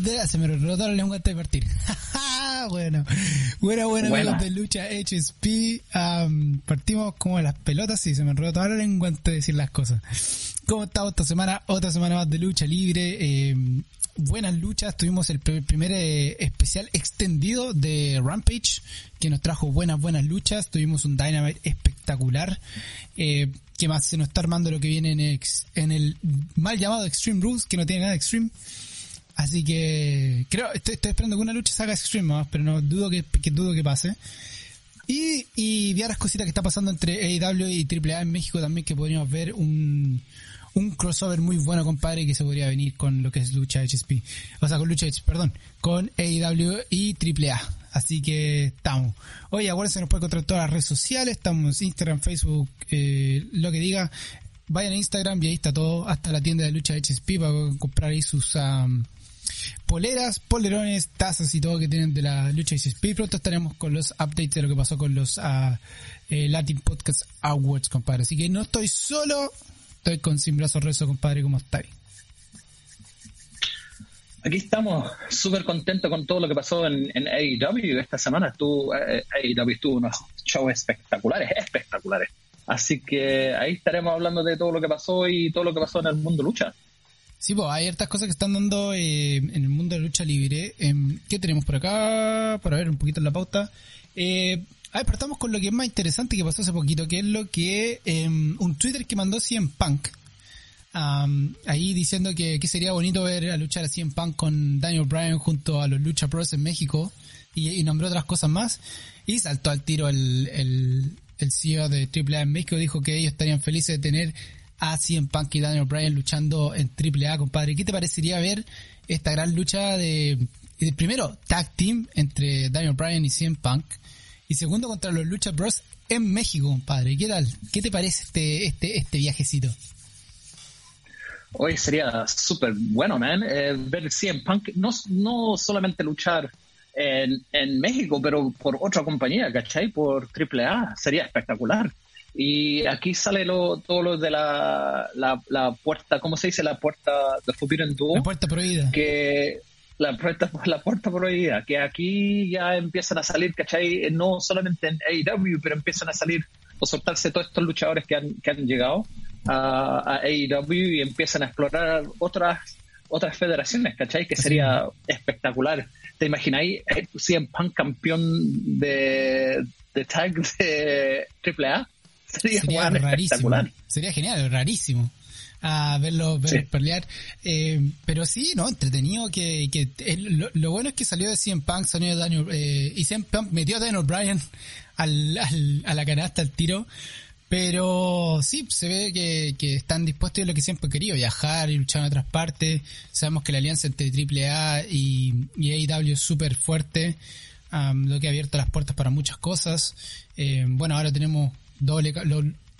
Bueno, se me rotó la lengua antes de partir. bueno, bueno, bueno, amigos de Lucha HSP. partimos como las pelotas y se me rotó la lengua antes de decir las cosas. ¿Cómo estamos esta semana? Otra semana más de lucha libre. Eh, buenas luchas. Tuvimos el primer eh, especial extendido de Rampage, que nos trajo buenas, buenas luchas. Tuvimos un Dynamite espectacular. Eh, que más se nos está armando lo que viene en, en el mal llamado Extreme Rules, que no tiene nada de Extreme. Así que creo, estoy, esperando que una lucha salga Extreme, pero no dudo que, dudo que pase. Y, y varias cositas que está pasando entre AEW y AAA en México también que podríamos ver un, un crossover muy bueno, compadre, que se podría venir con lo que es lucha HSP. O sea, con lucha HP, perdón, con AEW y AAA. Así que estamos. Oye, acuérdense, nos puede encontrar en todas las redes sociales. Estamos Instagram, Facebook, eh, lo que diga. Vayan a Instagram y ahí está todo, hasta la tienda de lucha HSP para comprar ahí sus poleras, polerones, tazas y todo que tienen de la lucha HSP. Pronto estaremos con los updates de lo que pasó con los uh, Latin Podcast Awards, compadre. Así que no estoy solo, Estoy con Sin Brazos Rezo, compadre, ¿cómo estáis? Aquí estamos súper contentos con todo lo que pasó en, en AEW esta semana. Estuvo, eh, AEW estuvo unos shows espectaculares, espectaculares. Así que ahí estaremos hablando de todo lo que pasó y todo lo que pasó en el mundo lucha. Sí, pues hay ciertas cosas que están dando eh, en el mundo de lucha libre. Em, ¿Qué tenemos por acá? Para ver un poquito la pauta. Eh, a ver, partamos con lo que es más interesante que pasó hace poquito, que es lo que um, un Twitter que mandó CM Punk. ahí diciendo que, sería bonito ver a luchar a CM Punk con Daniel Bryan junto a los Lucha Pros en México y, nombró otras cosas más. Y saltó al tiro el, el, el CEO de AAA en México, dijo que ellos estarían felices de tener a CM Punk y Daniel Bryan luchando en AAA, compadre. ¿Qué te parecería ver esta gran lucha de, primero, tag team entre Daniel Bryan y CM Punk? y segundo contra los Lucha Bros en México, compadre. ¿Qué tal? ¿Qué te parece este, este, este viajecito? Hoy sería súper bueno, man, eh, ver CM Punk no, no solamente luchar en, en, México, pero por otra compañía, ¿cachai? Por AAA, sería espectacular. Y aquí sale lo, todo lo de la, la, puerta, ¿cómo se dice? La puerta de Forbidden Door. La puerta prohibida. Que la puerta, la puerta prohibida, que aquí ya empiezan a salir, ¿cachai? No solamente en AEW, pero empiezan a salir o soltarse todos estos luchadores que han, que han llegado a, AEW y empiezan a explorar otras otras federaciones, ¿cachai? Que sería espectacular. ¿Te imagináis si en Punk campeón de, de tag de AAA? Sería, sería espectacular. Sería genial, rarísimo a verlo, pelear. Eh, pero sí, ¿no? Entretenido que, que eh, lo, bueno es que salió de CM Punk, salió de Daniel, eh, y CM Punk metió a Daniel Bryan al, al, a la canasta, al tiro. Pero sí, se ve que, que están dispuestos a lo que siempre he querido, viajar y luchar en otras partes. Sabemos que la alianza entre AAA y, y AEW es súper fuerte, lo que ha abierto las puertas para muchas cosas. Eh, bueno, ahora tenemos doble,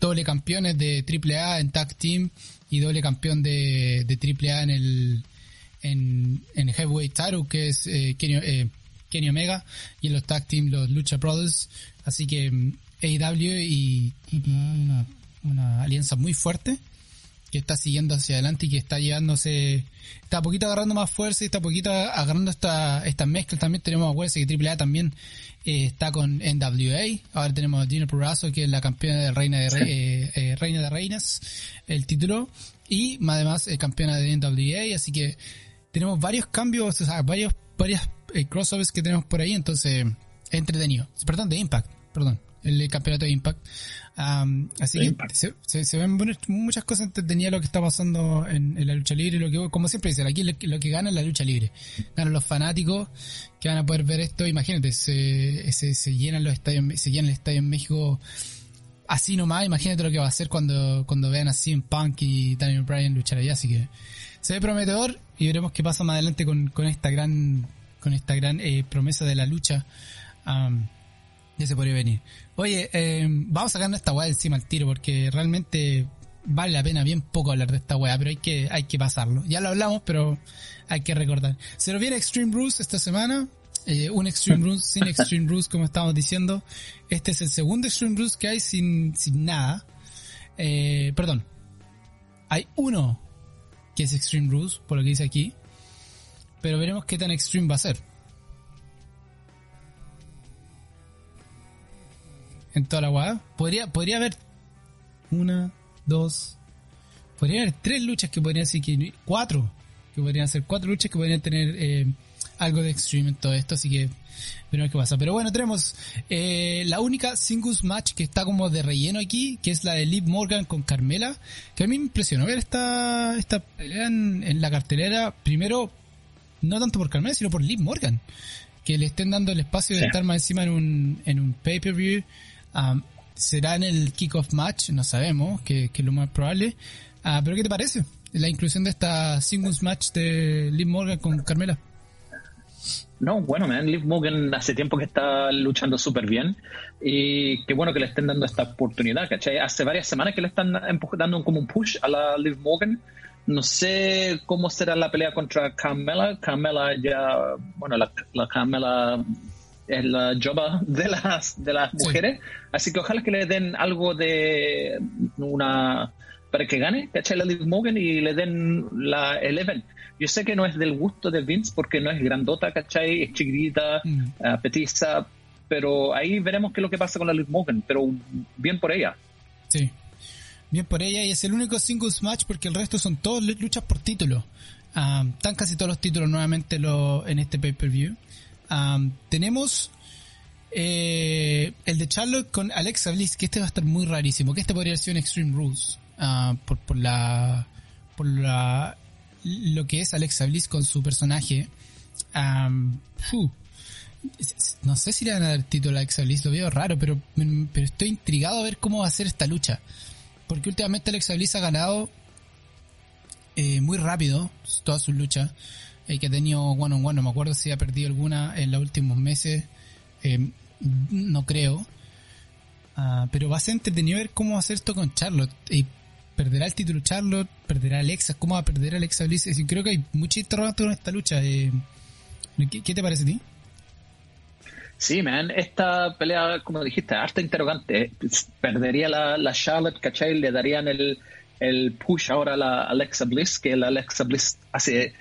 doble campeones de AAA en Tag Team y doble campeón de, de AAA en el en, en Heavyweight Title, que es eh, Kenny, eh, Kenny, Omega, y en los Tag Team los Lucha Brothers. Así que mm, AEW y, y una, una alianza muy fuerte que está siguiendo hacia adelante y que está llevándose, está a poquito agarrando más fuerza y está a poquito agarrando esta, esta mezcla. También tenemos a Wesley que AAA también eh, está con NWA. Ahora tenemos a Gina Purazo, que es la campeona de Reina de, eh, eh, Reina de Reinas, el título. Y además campeona de NWA. Así que tenemos varios cambios, o sea, varios, varios crossovers que tenemos por ahí. Entonces, entretenido. Perdón, de Impact, perdón. El campeonato de Impact. así que se, ven muchas cosas entretenidas lo que está pasando en, la lucha libre. Lo que, como siempre dicen, aquí lo, que gana es la lucha libre. Ganan los fanáticos que van a poder ver esto. Imagínate, se, se, llenan los estadios, se llenan el estadio en México así nomás. Imagínate lo que va a hacer cuando, cuando vean así en Punk y Daniel Bryan luchar allá. Así que se ve prometedor y veremos qué pasa más adelante con, con esta gran, con esta gran eh, promesa de la lucha ya se podría venir. Oye, eh, vamos a sacar esta weá encima al tiro porque realmente vale la pena bien poco hablar de esta weá, pero hay que, hay que pasarlo. Ya lo hablamos, pero hay que recordar. Se nos viene Extreme Bruce esta semana. Eh, un Extreme Bruce sin Extreme Bruce, como estábamos diciendo. Este es el segundo Extreme Bruce que hay sin, sin nada. Eh, perdón. Hay uno que es Extreme Bruce, por lo que dice aquí. pero veremos qué tan extreme va a ser. En toda la guada. Podría, podría haber una, dos, podría haber tres luchas que podrían ser que cuatro, que podrían ser cuatro luchas que podrían tener eh, algo de extreme en todo esto, así que veremos qué pasa. Pero bueno, tenemos eh, la única singles match que está como de relleno aquí, que es la de Liv Morgan con Carmela, que a mí me impresionó ver esta, esta pelea en, la cartelera, primero, no tanto por Carmela, sino por Liv Morgan, que le estén dando el espacio de estar más encima en un, en un pay-per-view. Um, será en el kickoff match, no sabemos, que, que es lo más probable. Ah, pero ¿qué te parece? La inclusión de esta singles match de Liv Morgan con Carmela. No, bueno, man, Liv Morgan hace tiempo que está luchando súper bien y qué bueno que le estén dando esta oportunidad, ¿cachai? Hace varias semanas que le están dando como un push a la Liv Morgan. No sé cómo será la pelea contra Carmela. Carmela ya, bueno, la, la Carmela es la joba de las, de las mujeres, así que ojalá que le den algo de una para que gane, ¿cachai? La Liv Morgan y le den la Eleven. Yo sé que no es del gusto de Vince porque no es grandota, ¿cachai? Es chiquitita, mm. uh, petiza, pero ahí veremos qué es lo que pasa con la Liv Morgan, pero bien por ella. Sí, bien por ella y es el único singles match porque el resto son todas luchas por título. Um, están casi todos los títulos nuevamente lo, en este pay-per-view. Um, tenemos eh, el de Charlotte con Alexa Bliss, que este va a estar muy rarísimo, que este podría ser un Extreme Rules. Ah, por, por la por la lo que es Alexa Bliss con su personaje no sé si le van a dar título a Alexa Bliss lo veo raro pero pero estoy intrigado a ver cómo va a ser esta lucha porque últimamente Alexa Bliss ha ganado eh, muy rápido toda su lucha eh, que ha tenido one on one no me acuerdo si ha perdido alguna en los últimos meses eh, no creo ah, pero va a ser entretenido ver cómo hacer esto con Charlotte y perderá el título Charlotte, perderá Alexa, ¿cómo va a perder Alexa Bliss? creo que hay mucha interrogante con esta lucha. Eh, ¿qué, te parece a ti? Sí, man, esta pelea, como dijiste, harta interrogante. Perdería la, la Charlotte, ¿cachai? Le darían el, el push ahora a la Alexa Bliss, que la Alexa Bliss hace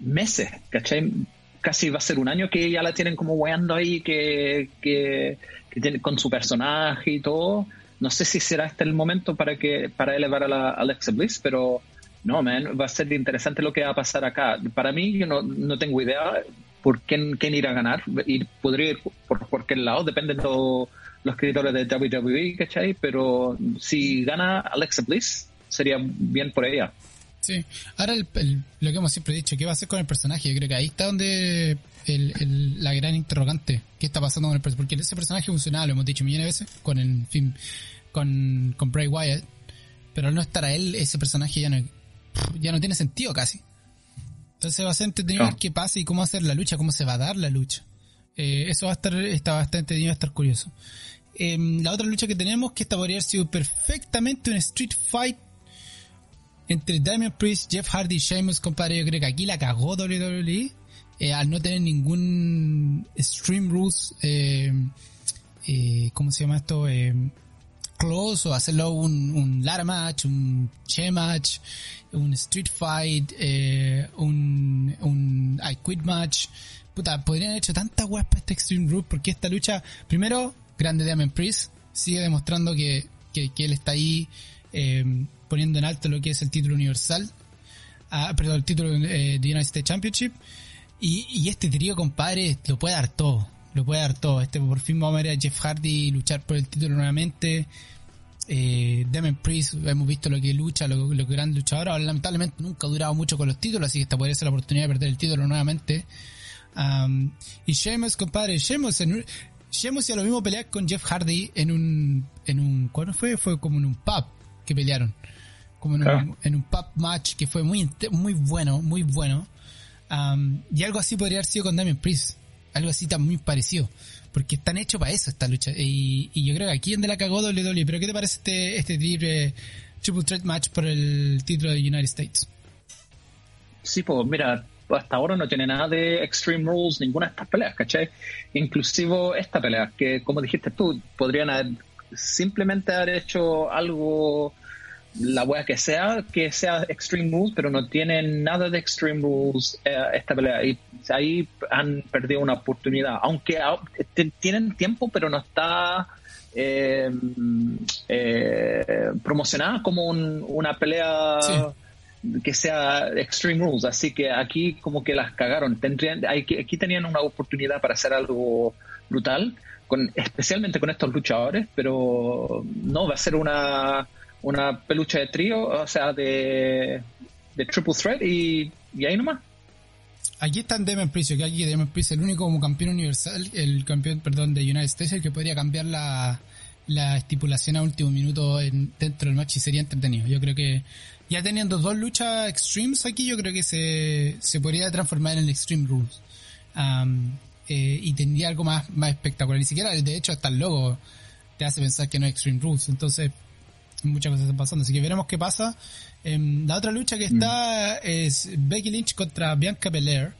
meses, ¿cachai? Casi va a ser un año que ya la tienen como weando ahí, que, que, tiene, con su personaje y todo no sé si será este el momento para que para elevar a la Alexa Bliss, pero no, man, va a ser interesante lo que va a pasar acá. Para mí, yo no, no tengo idea por quién, quién irá a ganar. Y podría ir por cualquier lado, depende de los escritores de WWE, ¿cachai? Pero si gana Alexa Bliss, sería bien por ella. Sí, ahora lo que hemos siempre dicho, ¿qué va a hacer con el personaje? Yo creo que ahí está donde la gran interrogante. ¿Qué está pasando con el personaje? Porque ese personaje funcionaba, lo hemos dicho millones de veces, con el film, con, con Bray Wyatt. Pero al no estar a él, ese personaje ya no, ya no tiene sentido casi. Entonces va a ser entretenido ver qué pasa y cómo hacer la lucha, cómo se va a dar la lucha. Eh, eso va a estar, está bastante va a estar curioso. Em, la otra lucha que tenemos, que esta podría haber sido perfectamente un Street Fight entre Damian Priest, Jeff Hardy y Sheamus, compadre, yo creo que aquí la cagó WWE eh, al no tener ningún Stream Rules, eh, eh, ¿cómo se llama esto? Eh, close o hacerlo un, un ladder match, un che match, un street fight, eh, un, I quit match. Puta, podrían haber hecho tantas weas para este Extreme Rules porque esta lucha, primero, grande Damian Priest, sigue demostrando que, que, que él está ahí eh, poniendo en alto lo que es el título universal, ah, perdón, el título eh, de United States Championship. Y, este trío, compadre, lo puede dar todo. Lo puede dar todo. Este por fin vamos a ver a Jeff Hardy luchar por el título nuevamente. Eh, Demon Priest, hemos visto lo que lucha, lo, lo que gran luchador. Ahora, lamentablemente nunca ha durado mucho con los títulos, así que esta podría ser la oportunidad de perder el título nuevamente. Um, y Sheamus, compadre, Sheamus, en, Sheamus ya lo mismo pelear con Jeff Hardy en un, en un, ¿cuándo fue? Fue como en un pub que pelearon como en, un, en un pub match que fue muy, muy bueno, muy bueno. y algo así podría haber sido con Damien Priest. Algo así tan muy parecido. Porque están hechos para eso esta lucha. Y, yo creo que aquí donde la cagó WWE. Pero ¿qué te parece este, este triple, triple threat match por el título de United States? Sí, pues mira, hasta ahora no tiene nada de Extreme Rules, ninguna de estas peleas, ¿cachai? Inclusive esta pelea, que como dijiste tú, podrían haber simplemente haber hecho algo la wea que sea, que sea Extreme Rules, pero no tienen nada de Extreme Rules eh, esta pelea. Y ahí han perdido una oportunidad. Aunque tienen tiempo, pero no está eh, eh, promocionada como una pelea que sea Extreme Rules. Así que aquí como que las cagaron. Tendrían, aquí tenían una oportunidad para hacer algo brutal, con, especialmente con estos luchadores, pero no, va a ser una una pelucha de trío, o sea, de, de triple threat y, y ahí nomás. Aquí está Demon Priest, que aquí Demon Priest el único como campeón universal, el campeón, perdón, de United States, el que podría cambiar la, la estipulación a último minuto en, dentro del match y sería entretenido. Yo creo que ya teniendo dos luchas extremes aquí, yo creo que se, se podría transformar en el Extreme Rules. Eh, y tendría algo más, más espectacular. Ni siquiera, de hecho, hasta el logo te hace pensar que no es Extreme Rules. Entonces, muchas cosas están pasando, así que veremos qué pasa. Em, la otra lucha que está es Becky Lynch contra Bianca Belair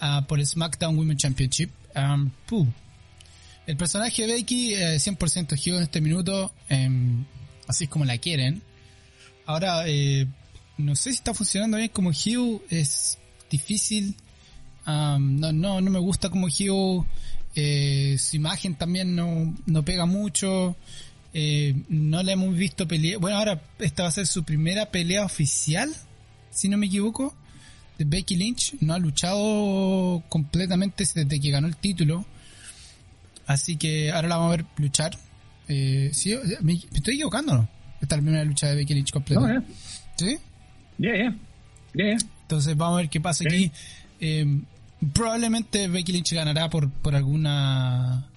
uh, por el SmackDown Women Championship. Um, el personaje de Becky es 100% heel en este minuto, em, así es como la quieren. Ahora, eh, no sé si está funcionando bien como heel, es difícil. Um, no, no, no me gusta como heel. Eh, su imagen también no, no pega mucho. Eh, no la hemos visto pelear. Bueno, ahora esta va a ser su primera pelea oficial, si no me equivoco, de Becky Lynch. No ha luchado completamente desde que ganó el título. Así que ahora la vamos a ver luchar. Eh, ¿sí? ¿Me, estoy equivocando no? Esta es la primera lucha de Becky Lynch completa. No, ¿Sí? Yeah, yeah. Entonces vamos a ver qué pasa aquí. Eh, probablemente Becky Lynch ganará por, por alguna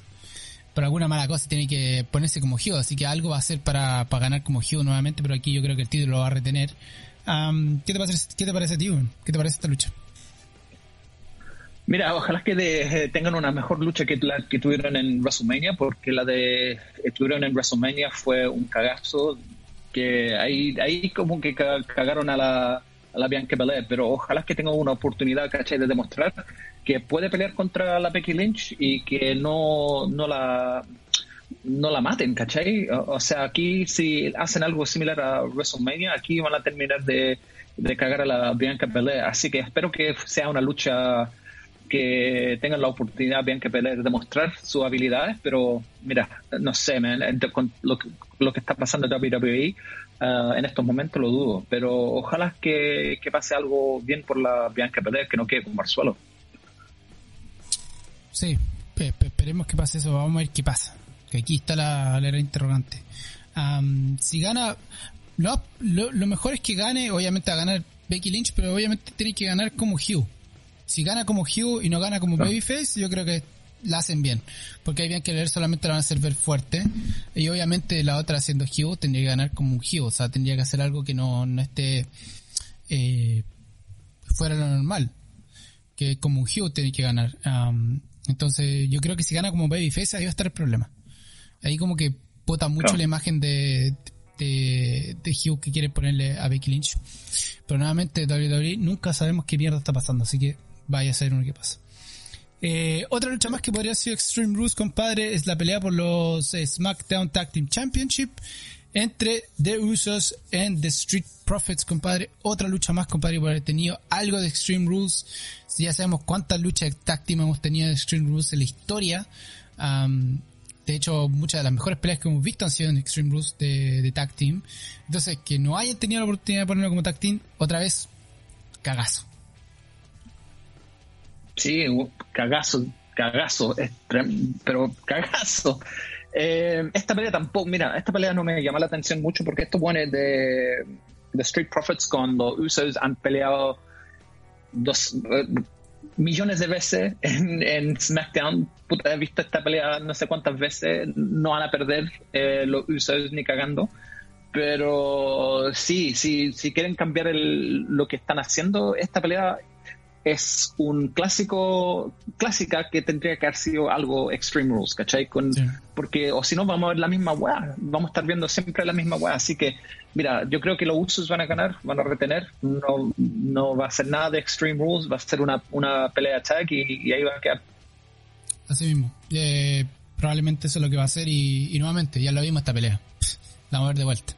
por alguna mala cosa tiene que ponerse como Hugh, así que algo va a hacer para, para ganar como Hugh nuevamente, pero aquí yo creo que el título lo va a retener. ¿qué, te parece, ¿Qué te parece ¿Qué te parece esta lucha? Mira, ojalá que eh, tengan una mejor lucha que la que tuvieron en WrestleMania, porque la de que tuvieron en WrestleMania fue un cagazo que ahí, ahí como que cagaron a la, a la Bianca Belair, pero ojalá que tengan una oportunidad, ¿cachai? De demostrar que puede pelear contra la Becky Lynch y que no, no la no la maten, ¿cachai? O, sea, aquí si hacen algo similar a WrestleMania, aquí van a terminar de, de cagar a la Bianca Belair. Así que espero que sea una lucha que tengan la oportunidad Bianca Belair de demostrar sus habilidades, pero mira, no sé, con lo, lo que está pasando en WWE, uh, en estos momentos lo dudo, pero ojalá que, que pase algo bien por la Bianca Belair, que no quede con Marzuelo. Sí, esperemos que pase eso, vamos a ver qué pasa. Que aquí está la, la interrogante. si gana, lo, lo, mejor es que gane, obviamente a ganar Becky Lynch, pero obviamente tiene que ganar como Hugh. Si gana como Hugh y no gana como Babyface, yo creo que la hacen bien. Porque hay bien que leer solamente la van a hacer ver fuerte. Y obviamente la otra haciendo Hugh tendría que ganar como un Hugh. O sea, tendría que hacer algo que no, no esté eh, fuera de lo normal. Que como un Hugh tiene que ganar. Entonces, yo creo que si gana como Babyface, ahí va a estar el problema. Ahí como que pota mucho la imagen de, de, de, Hugh que quiere ponerle a Becky Lynch. Pero nuevamente, WWE nunca sabemos qué mierda está pasando, así que vaya a saber uno qué pasa. Eh, otra lucha más que podría ser Extreme Rules, compadre, es la pelea por los eh, SmackDown Tag Team Championship entre The Usos and The Street Profits, compadre. Otra lucha más, compadre, por haber tenido algo de Extreme Rules. Ya sabemos cuántas luchas team hemos tenido de Extreme Rules en la historia. de hecho, muchas de las mejores peleas que hemos visto han sido en Extreme Rules de, de tag team. Entonces, que no hayan tenido la oportunidad de ponerlo como tag team, otra vez, cagazo. Sí, cagazo, cagazo, pero cagazo. Eh, esta pelea tampoco, mira, esta pelea no me llama la atención mucho porque esto pone de, de Street Profits con los Usos han peleado dos eh, millones de veces en, SmackDown. Puta, he visto esta pelea no sé cuántas veces. No van a perder eh, los Usos ni cagando. Pero sí, sí, si quieren cambiar lo que están haciendo, esta pelea es un clásico, clásica que tendría que haber sido algo Extreme Rules, ¿cachai? Con, Porque, o si no, vamos a ver la misma weá, vamos a estar viendo siempre la misma weá. Así que, mira, yo creo que los usos van a ganar, van a retener, no, no va a ser nada de Extreme Rules, va a ser una, una pelea tag y, ahí va a quedar. Así mismo, eh, probablemente eso es lo que va a ser y, nuevamente, ya lo vimos esta pelea, la vamos a ver de vuelta.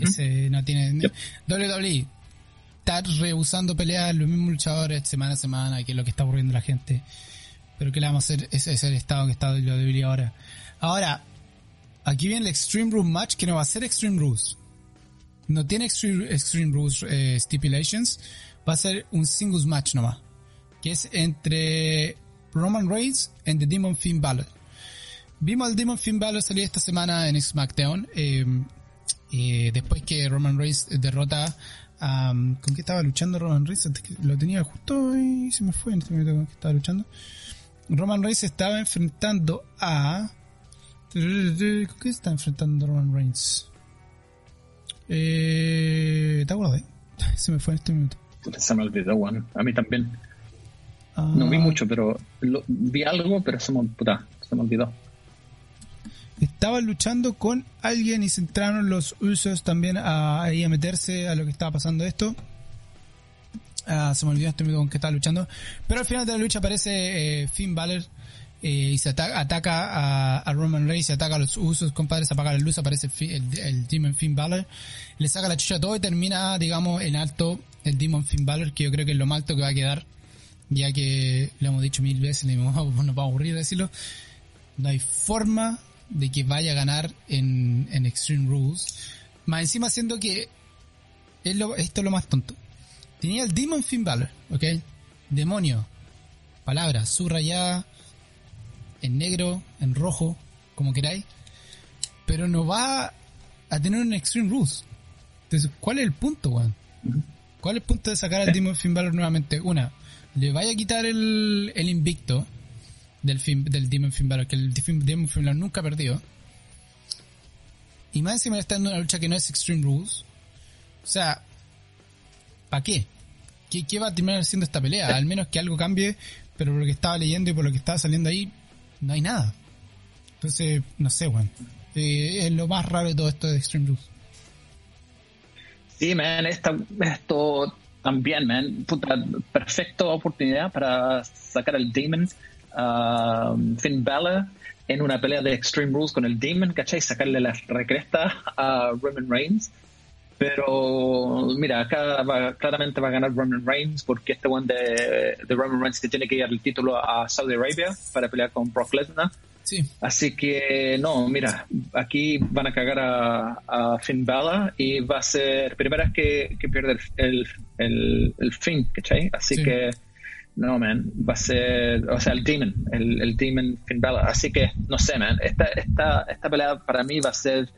Ese no tiene... WWE está rehusando pelear los mismos luchadores semana a semana, que es lo que está aburriendo a la gente. Pero que le vamos a hacer? Ese es el estado que está WWE ahora. Ahora, aquí viene el Extreme Rules Match, que no va a ser Extreme Rules. No tiene Extreme, Extreme Rules eh, Stipulations. Va a ser un singles match nomás. Que es entre Roman Reigns y The Demon Finn Balor. Vimos al Demon Finn Balor salir esta semana en SmackDown. Eh, eh, después que Roman Reigns derrota a... ¿Con qué estaba luchando Roman Reigns? Lo tenía justo y se me fue en este momento con que estaba luchando. Roman Reigns estaba enfrentando a... ¿Con qué está enfrentando Roman Reigns? Eh, ¿Te acuerdas? Se me fue en este minuto. Se me olvidó, Juan. A mí también. No vi ah. mucho, pero vi algo, pero se me, puta, se me olvidó. Estaban luchando con alguien y se entraron los usos también a, a meterse a lo que estaba pasando esto. Ah, se me olvidó este con que estaba luchando. Pero al final de la lucha aparece eh, Finn Balor eh, y se ataca, a, Roman Reigns, se ataca a los usos, compadre, se apaga la luz, aparece el, Demon Finn Balor, le saca la chucha a todo y termina, digamos, en alto el Demon Finn Balor, que yo creo que es lo más alto que va a quedar, ya que lo hemos dicho mil veces, no nos va a aburrir decirlo, no hay forma de que vaya a ganar en, en Extreme Rules, más encima siendo que es lo, esto es lo más tonto. Tenía el Demon Finn Balor, ¿ok? Demonio. Palabra subrayada en negro, en rojo, como queráis. Pero no va a tener un Extreme Rules. Entonces, ¿cuál es el punto, weón? ¿Cuál es el punto de sacar al Demon Finn Balor nuevamente? Una, le vaya a quitar el, el invicto del, del Demon Finn Balor, que el Demon Finn Balor nunca ha perdido. Y más encima está en una lucha que no es Extreme Rules. O sea, ¿para qué? qué? va a terminar haciendo esta pelea? Al menos que algo cambie, pero por lo que estaba leyendo y por lo que estaba saliendo ahí, no hay nada. Entonces, no sé, weón. Eh, es lo más raro de todo esto de Extreme Rules. Sí, man, esto también, man, puta, perfecta oportunidad para sacar al Demon uh, Finn Balor en una pelea de Extreme Rules con el Demon, ¿cachai? Sacarle la recresta a Roman Reigns pero mira, acá claramente va a ganar Roman Reigns porque este one de, de Roman Reigns que tiene que ir el título a Saudi Arabia para pelear con Brock Lesnar. Sí. Así que no, mira, aquí van a cagar a, a Finn Balor y va a ser primera vez que, que pierde el, el, el, Finn, ¿cachai? Así que no, man, va a ser, o sea, el Demon, el, el Demon Finn Balor. Así que no sé, man, esta, esta, esta pelea para mí va a ser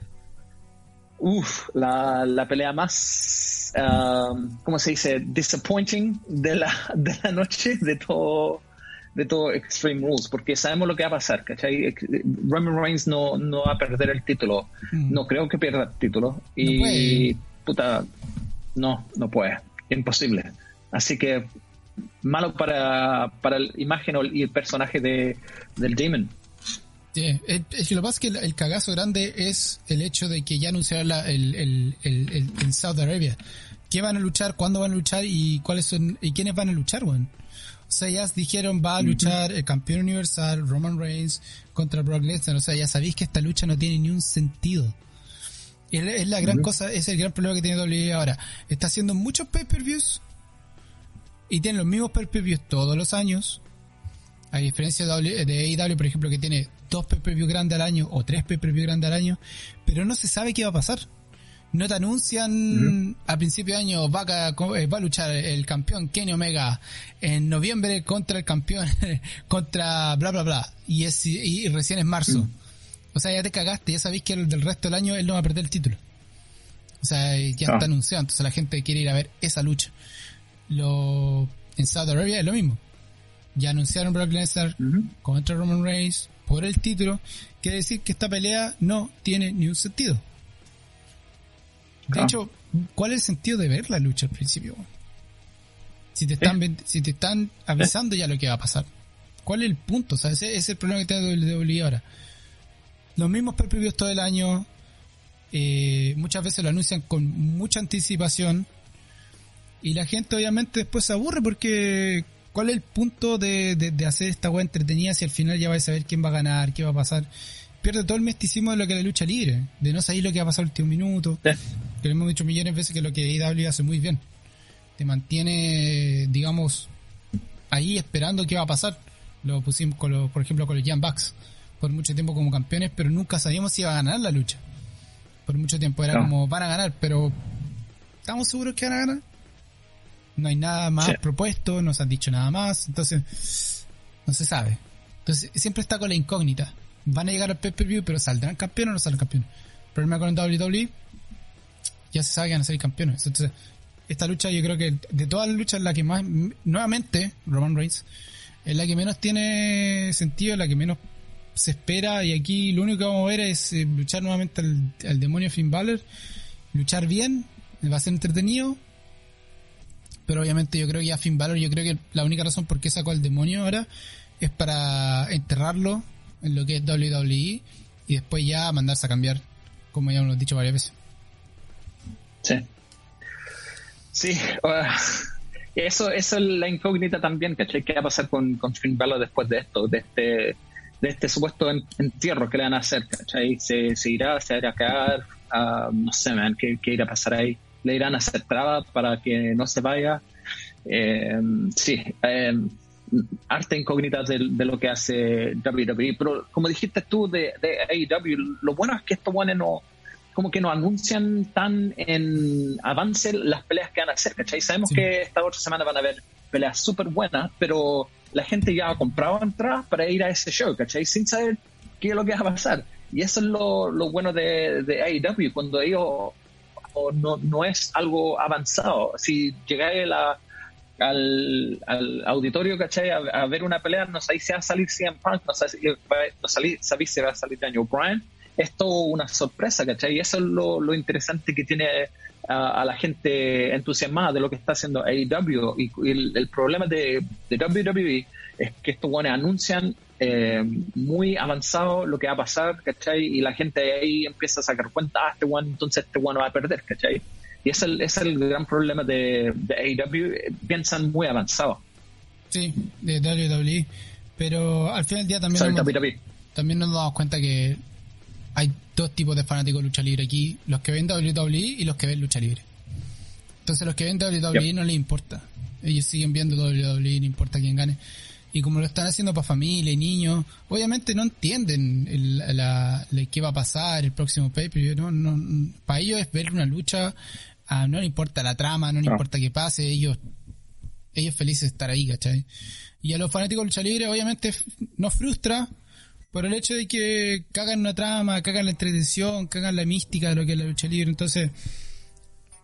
Uf, la, la pelea más, um, ¿cómo se dice? Disappointing de la, de la noche de todo, de todo Extreme Rules, porque sabemos lo que va a pasar, ¿cachai? Roman Reigns no, no va a perder el título, mm. no creo que pierda el título, y puta, no, no puede, imposible. Así que malo para, para la imagen y el personaje de, del Demon. Sí, es que lo más que el, cagazo grande es el hecho de que ya anunciaron la, el, el, el, en Saudi Arabia. ¿Qué van a luchar? ¿Cuándo van a luchar? ¿Y cuáles son? ¿Y quiénes van a luchar, weón? O sea, ya dijeron va a luchar el campeón universal Roman Reigns contra Brock Lesnar. O sea, ya sabéis que esta lucha no tiene ni un sentido. Es, la gran cosa, es el gran problema que tiene WWE ahora. Está haciendo muchos pay-per-views y tiene los mismos pay-per-views todos los años. A diferencia de, AEW, por ejemplo, que tiene dos pay-per-view grandes al año o tres pay-per-view grandes al año, pero no se sabe qué va a pasar. No te anuncian a principio de año va a, eh, va a luchar el campeón Kenny Omega en noviembre contra el campeón contra bla bla bla y es y, recién es marzo. O sea, ya te cagaste, ya sabéis que el del resto del año él no va a perder el título. O sea, ya está ah. anunciado, entonces la gente quiere ir a ver esa lucha. Lo en Saudi Arabia es lo mismo. Ya anunciaron Brock Lesnar contra Roman Reigns, por el título, quiere decir que esta pelea no tiene ni un sentido. De ah. hecho, ¿cuál es el sentido de ver la lucha al principio? Si te están, ¿Eh? si te están avisando ya lo que va a pasar. ¿Cuál es el punto? O sea, ese, es el problema que tiene WWE ahora. Los mismos pay todo el año, eh, muchas veces lo anuncian con mucha anticipación y la gente obviamente después se aburre porque ¿Cuál es el punto de, de, hacer esta weá entretenida si al final ya vais a saber quién va a ganar, qué va a pasar? Pierde todo el misticismo de lo que es la lucha libre, de no saber lo que va a pasar el último minuto. que lo hemos dicho millones de veces que lo que AEW hace muy bien. Te mantiene, digamos, ahí esperando qué va a pasar. Lo pusimos, con por ejemplo, con los Young Bucks por mucho tiempo como campeones, pero nunca sabíamos si iba a ganar la lucha. Por mucho tiempo era como, van a ganar, pero ¿estamos seguros que van a ganar? No hay nada más propuesto, no se han dicho nada más, entonces no se sabe. Entonces siempre está con la incógnita. Van a llegar al pay-per-view, pero ¿saldrán campeones o no saldrán campeones? El problema con el WWE, ya se sabe que van a ser campeones. Entonces, esta lucha yo creo que de todas las luchas la que más, nuevamente, Roman Reigns, es la que menos tiene sentido, la que menos se espera y aquí lo único que vamos a ver es eh, luchar nuevamente al, demonio Finn Balor, luchar bien, va a ser entretenido, pero obviamente yo creo que ya Finn Balor, yo creo que la única razón por qué sacó al demonio ahora es para enterrarlo en lo que es WWE y después ya mandarse a cambiar, como ya hemos dicho varias veces. Sí. Sí, eso, eso es la incógnita también, ¿cachai? ¿Qué va a pasar con, con Finn Balor después de esto? De este de este supuesto entierro que le van a hacer, ¿cachai? Se, se irá, se irá a quedar, no sé, man, ¿qué, irá a pasar ahí? Le irán a hacer trabas para que no se vaya. Eh, sí, eh, arte incógnita de, lo que hace WWE, pero como dijiste tú de, de AEW, lo bueno es que estos buenos no, como que no anuncian tan en avance las peleas que van a hacer, ¿cachai? Sabemos que esta otra semana van a haber peleas súper buenas, pero la gente ya ha comprado entradas para ir a ese show, ¿cachai? Sin saber qué es lo que va a pasar. Y eso es lo, lo bueno de, de AEW, cuando ellos no, no es algo avanzado. Si llegáis al, al, auditorio, ¿cachai? A, ver una pelea, no sabéis si va a salir CM Punk, no sabéis, no sabéis si va a salir Daniel Bryan. Es todo una sorpresa, ¿cachai? Y eso es lo, lo interesante que tiene a, la gente entusiasmada de lo que está haciendo AEW. Y, el, problema de, de, WWE es que estos guanes anuncian eh, muy avanzado lo que va a pasar, ¿cachai? Y la gente ahí empieza a sacar cuenta, ah, este guan, entonces este guano va a perder, ¿cachai? Y ese es el, gran problema de, de AEW, piensan muy avanzado. Sí, de WWE. Pero al final del día también, e. también nos damos cuenta que hay dos tipos de fanáticos de lucha libre aquí, los que ven WWE y los que ven lucha libre. Entonces los que ven WWE no les importa. Ellos siguen viendo WWE, no importa quién gane. Y como lo están haciendo para familia y niños, obviamente no entienden la, qué va a pasar el próximo paper. No, no, para ellos es ver una lucha, ah, no le importa la trama, no le importa qué pase, ellos ellos felices de estar ahí, ¿cachai? Y a los fanáticos de lucha libre obviamente nos frustra por el hecho de que cagan una trama, cagan la entretención, cagan la mística de lo que es la lucha libre. Entonces,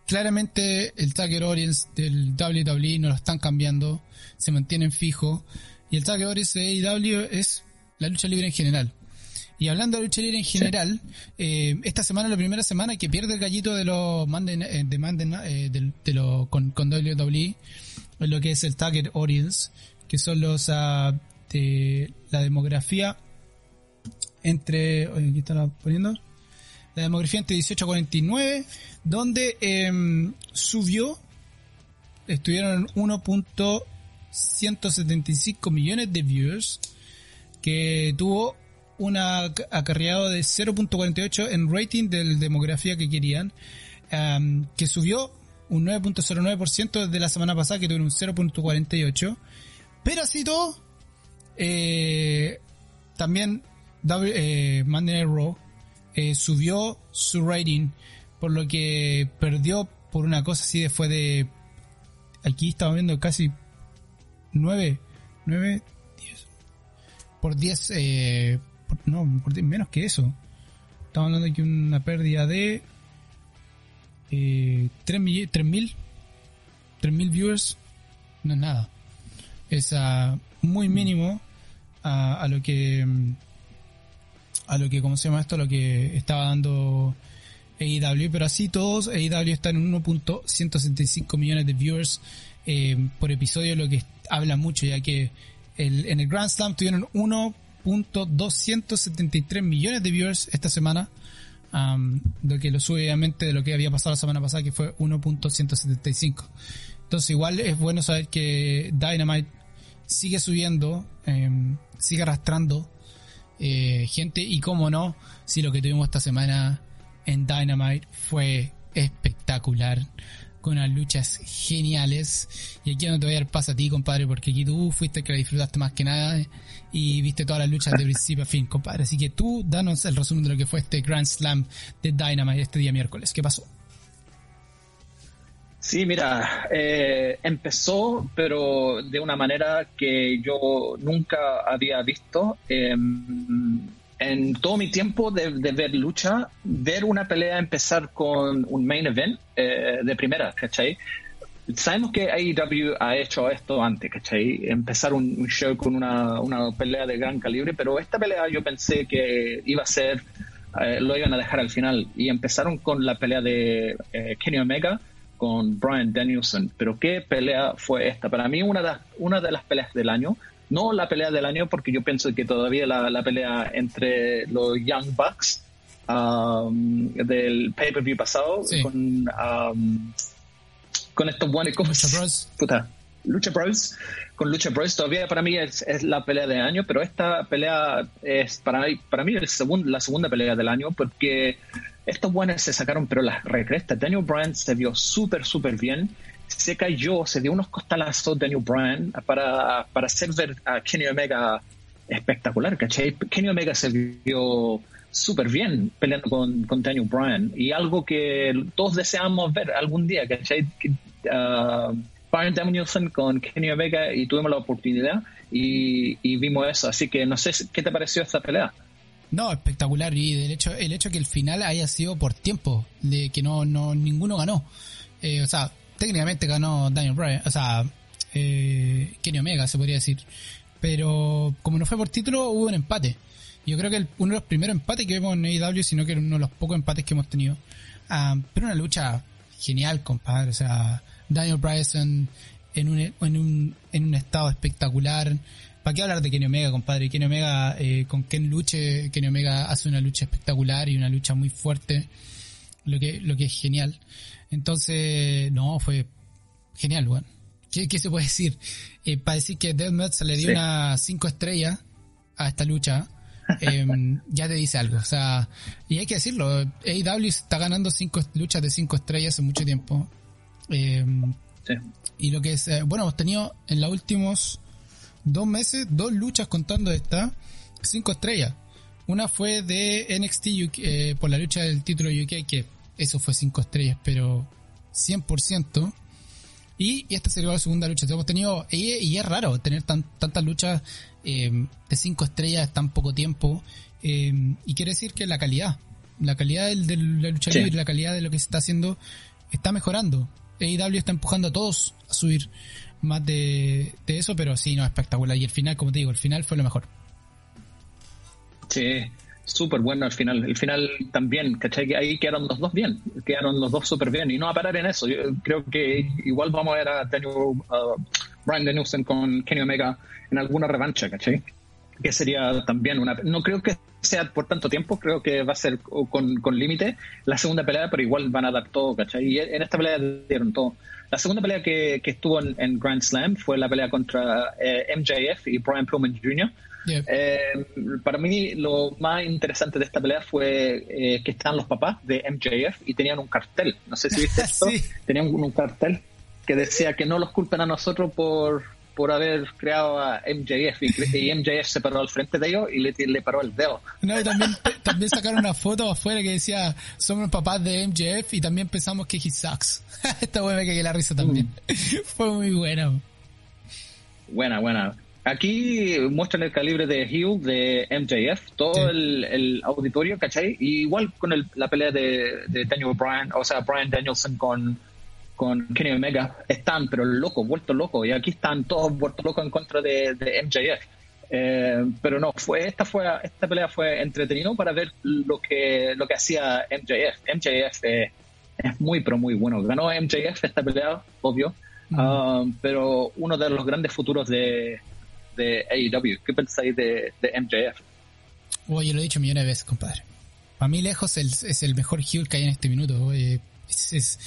claramente el Tagger Audience del WWE no lo están cambiando, se mantienen fijos. Y el Tagger Audience de AEW es la lucha libre en general. Y hablando de lucha libre en general, eh, esta semana es la primera semana que pierde el gallito de los Monday, eh, de Monday, eh, de, lo, con, con WWE, lo que es el Target Audience, que son los uh, de la demografía entre, oye, aquí está poniendo, demografía entre 18 a 49, donde eh, subió, estuvieron 1.175 millones de viewers, que tuvo una acarreado de 0.48 en rating de la demografía que querían, em, que subió un 9.09% desde la semana pasada, que tuvo un 0.48, pero así todo, eh, también eh, Monday Raw eh, subió su rating, por lo que perdió por una cosa así de fue de aquí estamos viendo casi 9 9 10 por 10 eh, no por menos que eso. Estamos hablando de una pérdida de eh, 3 mil 3 mil viewers no es nada. Es muy mínimo a, a lo que a lo que, ¿cómo se llama esto? Lo que estaba dando AEW, pero así todos, AEW está en 1.165 millones de viewers eh, por episodio, lo que habla mucho, ya que el, en el Grand Slam tuvieron 1.273 millones de viewers esta semana, lo que lo sube obviamente de lo que había pasado la semana pasada, que fue 1.175. Entonces igual es bueno saber que Dynamite sigue subiendo, em, sigue arrastrando eh, gente. Y cómo no, si lo que tuvimos esta semana en Dynamite fue espectacular. con unas luchas geniales. Y aquí no te voy a dar paso a ti, compadre, porque aquí tú fuiste que la disfrutaste más que nada y viste todas las luchas de principio a fin, compadre. Así que tú danos el resumen de lo que fue este Grand Slam de Dynamite este día miércoles. ¿Qué pasó? Sí, mira, eh, empezó, pero de una manera que yo nunca había visto. Em, en todo mi tiempo de, ver lucha, ver una pelea empezar con un main event eh, de primera, ¿cachai? Sabemos que AEW ha hecho esto antes, ¿cachai? Empezar un, show con una, una, pelea de gran calibre, pero esta pelea yo pensé que iba a ser, eh, lo iban a dejar al final. Y empezaron con la pelea de eh, Kenny Omega con Brian Danielson. Pero qué pelea fue esta. Para mí, una de, una de las peleas del año no la pelea del año, porque yo pienso que todavía la, pelea entre los Young Bucks um, del pay-per-view pasado con, um, con estos buenos... Lucha Bros. Puta, Lucha Bros. Con Lucha Bros. todavía para mí es, la pelea del año, pero esta pelea es para, para mí el la segunda pelea del año porque estos buenos se sacaron pero las recrestas. Daniel Bryan se vio súper, súper bien se cayó, se dio unos costalazos Daniel Bryan para, para hacer ver a Kenny Omega espectacular, ¿cachai? Kenny Omega se vio súper bien peleando con, con, Daniel Bryan y algo que todos deseamos ver algún día, ¿cachai? Uh, Brian Danielson con Kenny Omega y tuvimos la oportunidad y, vimos eso, así que no sé qué te pareció esta pelea. No, espectacular y el hecho, el hecho que el final haya sido por tiempo, de que no, no ninguno ganó. Eh, o sea, técnicamente ganó Daniel Bryan, o sea, eh, Kenny Omega se podría decir. Pero como no fue por título, hubo un empate. Yo creo que uno de los primeros empates que vemos en AEW, sino que uno de los pocos empates que hemos tenido. Ah, pero una lucha genial, compadre. O sea, Daniel Bryan en un, en un, en un estado espectacular. ¿Para qué hablar de Kenny Omega, compadre? Kenny Omega, eh, con Ken luche, Kenny Omega hace una lucha espectacular y una lucha muy fuerte, lo que, lo que es genial. Entonces, no, fue genial, weón. ¿Qué, se puede decir? Eh, para decir que Deathmatch se le dio una 5 estrellas a esta lucha, em, ya te dice algo. O sea, y hay que decirlo, AEW está ganando cinco luchas de 5 estrellas hace mucho tiempo. Em, sí. Y lo que es, eh, bueno, hemos tenido en los últimos dos meses dos luchas contando esta, 5 estrellas. Una fue de NXT eh, por la lucha del título UK, que eso fue 5 estrellas, pero 100%. Y, y esta sería la segunda lucha hemos tenido. Y, es raro tener tantas luchas eh, de 5 estrellas en tan poco tiempo. Eh, y quiere decir que la calidad, la calidad de la lucha libre, la calidad de lo que se está haciendo, está mejorando. AEW está empujando a todos a subir más de, de eso, pero sí, no, espectacular. Y el final, como te digo, el final fue lo mejor. Sí, súper bueno al final. El final también, ¿cachai? Ahí quedaron los dos bien, quedaron los dos súper bien. Y no a parar en eso. Yo creo que igual vamos a ver a Daniel, uh, Brian Danielson con Kenny Omega en alguna revancha, ¿cachai? Que sería también una. No creo que sea por tanto tiempo, creo que va a ser con, con límite la segunda pelea, pero igual van a dar todo, ¿cachai? Y en esta pelea dieron todo. La segunda pelea que, que estuvo en, Grand Slam fue la pelea contra eh, MJF y Brian Pillman Jr. Eh, para mí lo más interesante de esta pelea fue eh, que estaban los papás de MJF y tenían un cartel. No sé si viste esto. Tenían un, cartel que decía que no los culpen a nosotros por, por haber creado a MJF y, MJF se paró al frente de ellos y le, le paró el dedo. No, y también, también sacaron una foto afuera que decía somos papás de MJF y también pensamos que he sucks. Esta buena que la risa también. Mm. Fue muy buena. Buena, buena. Aquí muestran el calibre de Hill, de MJF, todo el, auditorio, ¿cachai? igual con la pelea de, Daniel Bryan, o sea, Brian Danielson con, con Kenny Omega, están pero locos, vueltos locos, y aquí están todos vueltos locos en contra de, MJF. Eh, pero no, fue esta fue esta pelea fue entretenido para ver lo que lo que hacía MJF. MJF es muy pero muy bueno. Ganó MJF esta pelea, obvio, ah, pero uno de los grandes futuros de, de AEW. ¿Qué pensáis de, de MJF? Oye, lo he dicho millones de veces, compadre. Para mí lejos es el mejor heel que hay en este minuto. es, es,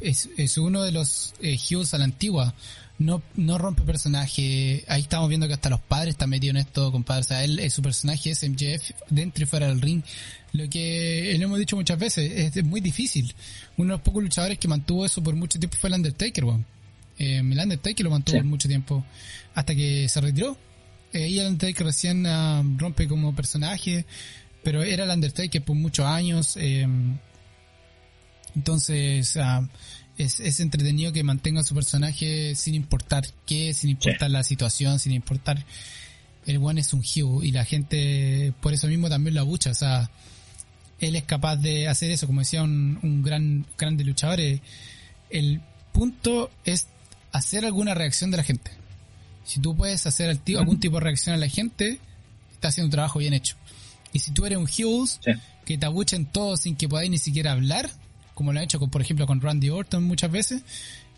es, uno de los eh, heels a la antigua. no, no rompe personaje. Ahí estamos viendo que hasta los padres están metidos en esto, compadre. O sea, él, eh, su personaje es MJF dentro y fuera del ring. Lo que lo hemos dicho muchas veces, es muy difícil. Uno de los pocos luchadores que mantuvo eso por mucho tiempo fue el Undertaker, weón. Eh, el Undertaker lo mantuvo por mucho tiempo hasta que se retiró. Eh, y el Undertaker recién ah, rompe como personaje, pero era el Undertaker por muchos años. Eh, entonces, ah, es, es, entretenido que mantenga su personaje sin importar qué, sin importar la situación, sin importar. El one es un hero y la gente por eso mismo también lo abucha. O sea, él es capaz de hacer eso, como decía un, un gran grande luchador. Eh, el punto es hacer alguna reacción de la gente. Si tú puedes hacer algún tipo de reacción a la gente, está haciendo un trabajo bien hecho. Y si tú eres un heels que te abuchen todo sin que podáis ni siquiera hablar, como lo ha hecho con, por ejemplo con Randy Orton muchas veces,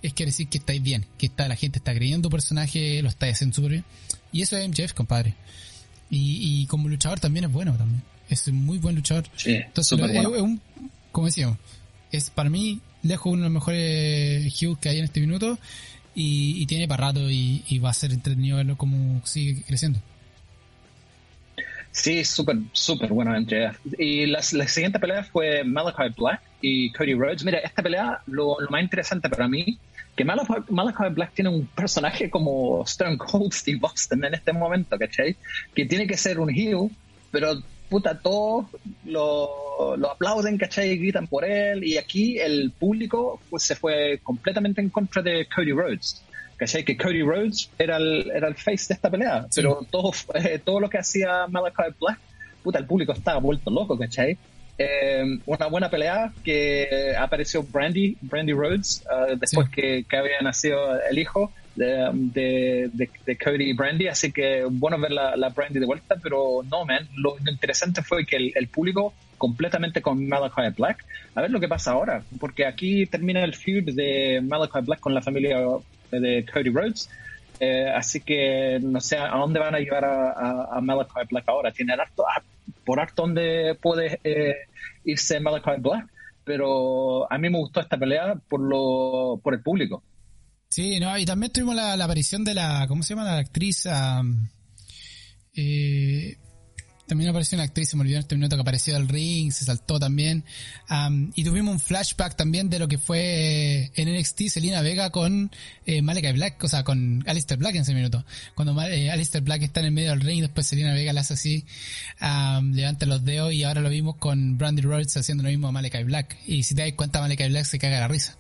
es que decir que estáis bien, que está, la gente está creyendo tu personaje, lo estáis haciendo súper bien. Y eso es MJF, compadre. Y, y como luchador también es bueno también. Es un muy buen luchador. Entonces, es, un, como decíamos, es para mí lejos uno de los mejores Hughes que hay en este minuto y, tiene para rato y, va a ser entretenido verlo cómo sigue creciendo. Sí, súper, súper bueno MJF. Y la, siguiente pelea fue Malachi Black y Cody Rhodes. Mira, esta pelea, lo, más interesante para mí, que Malachi, Black tiene un personaje como Stone Cold Steve Austin en este momento, ¿cachai? Que tiene que ser un heel, pero puta, todos lo, lo, aplauden, ¿cachai? Y gritan por él. Y aquí el público pues, se fue completamente en contra de Cody Rhodes. ¿Cachai? Que Cody Rhodes era el, era el face de esta pelea. Pero todo, eh, todo lo que hacía Malachi Black, puta, el público estaba vuelto loco, ¿cachai? Eh, una buena pelea que apareció Brandy, Brandy Rhodes, uh, después que, que había nacido el hijo de, de, Cody y Brandy, así que bueno ver la, la, Brandy de vuelta, pero no, man, lo, interesante fue que el, público completamente con Malachi Black, a ver lo que pasa ahora, porque aquí termina el feud de Malachi Black con la familia de Cody Rhodes, eh, así que no sé a dónde van a llevar a, a, Malachi Black ahora, tiene harto, por harto donde puede eh, irse Malachi Black, pero a mí me gustó esta pelea por lo por el público. Sí, no, y también tuvimos la, aparición de la, ¿cómo se llama? La actriz, eh, también apareció una actriz, se me olvidó en este minuto que apareció del ring, se saltó también. y tuvimos un flashback también de lo que fue en NXT Selina Vega con eh, Malakai Black, o sea, con Alistair Black en ese minuto. Cuando eh, Alistair Black está en el medio del ring, después Selina Vega la hace así, levanta los dedos y ahora lo vimos con Brandy Rhodes haciendo lo mismo a Malakai Black. Y si te das cuenta, Malakai Black se caga la risa.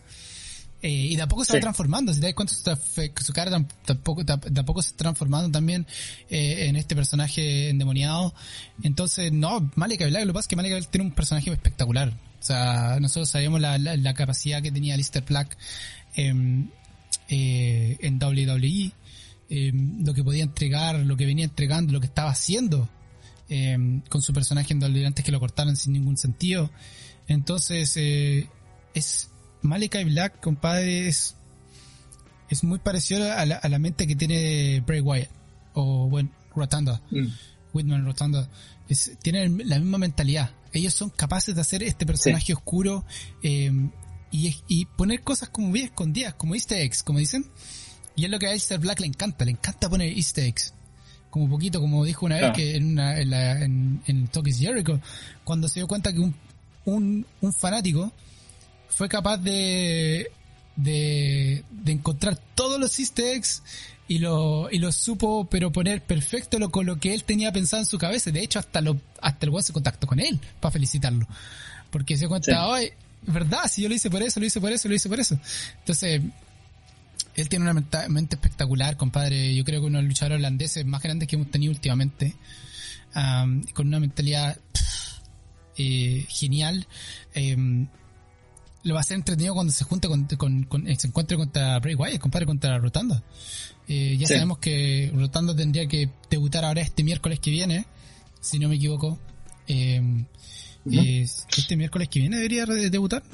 Eh, y tampoco se va transformando, si te das cuenta, su cara tampoco, tampoco se está transformando también eh, en este personaje endemoniado. Entonces, no, Malika Black, lo que pasa es que Malika Black tiene un personaje espectacular. O sea, nosotros sabíamos la, la, capacidad que tenía Lister Black em, eh, en WWE, em, lo que podía entregar, lo que venía entregando, lo que estaba haciendo em, con su personaje en WWE antes que lo cortaran sin ningún sentido. Entonces, es Malachi Black, compadre, es, es muy parecido a la, a la, mente que tiene Bray Wyatt. O, bueno, Rotanda. Mm. Whitman Rotanda. Es, tienen la misma mentalidad. Ellos son capaces de hacer este personaje oscuro eh, y, y, poner cosas como bien escondidas, como easter eggs, como dicen. Y es lo que a Esther Black le encanta, le encanta poner easter eggs. Como poquito, como dijo una vez que en, una, en, la, en, en Jericho, cuando se dio cuenta que un, un, un fanático fue capaz de, de, encontrar todos los easter y lo, y lo supo, pero poner perfecto lo, con lo que él tenía pensado en su cabeza. De hecho, hasta lo, hasta el weón se contactó con él para felicitarlo. Porque se cuenta, hoy, verdad, si yo lo hice por eso, lo hice por eso, lo hice por eso. Entonces, él tiene una mente espectacular, compadre. Yo creo que uno de los luchadores holandeses más grandes que hemos tenido últimamente. con una mentalidad eh, genial. Eh, lo va a ser entretenido cuando se junte con, se encuentre contra Bray Wyatt, compadre, contra Rotanda. Eh, ya sabemos que Rotanda tendría que debutar ahora este miércoles que viene, si no me equivoco. Eh, este miércoles que viene debería debutar.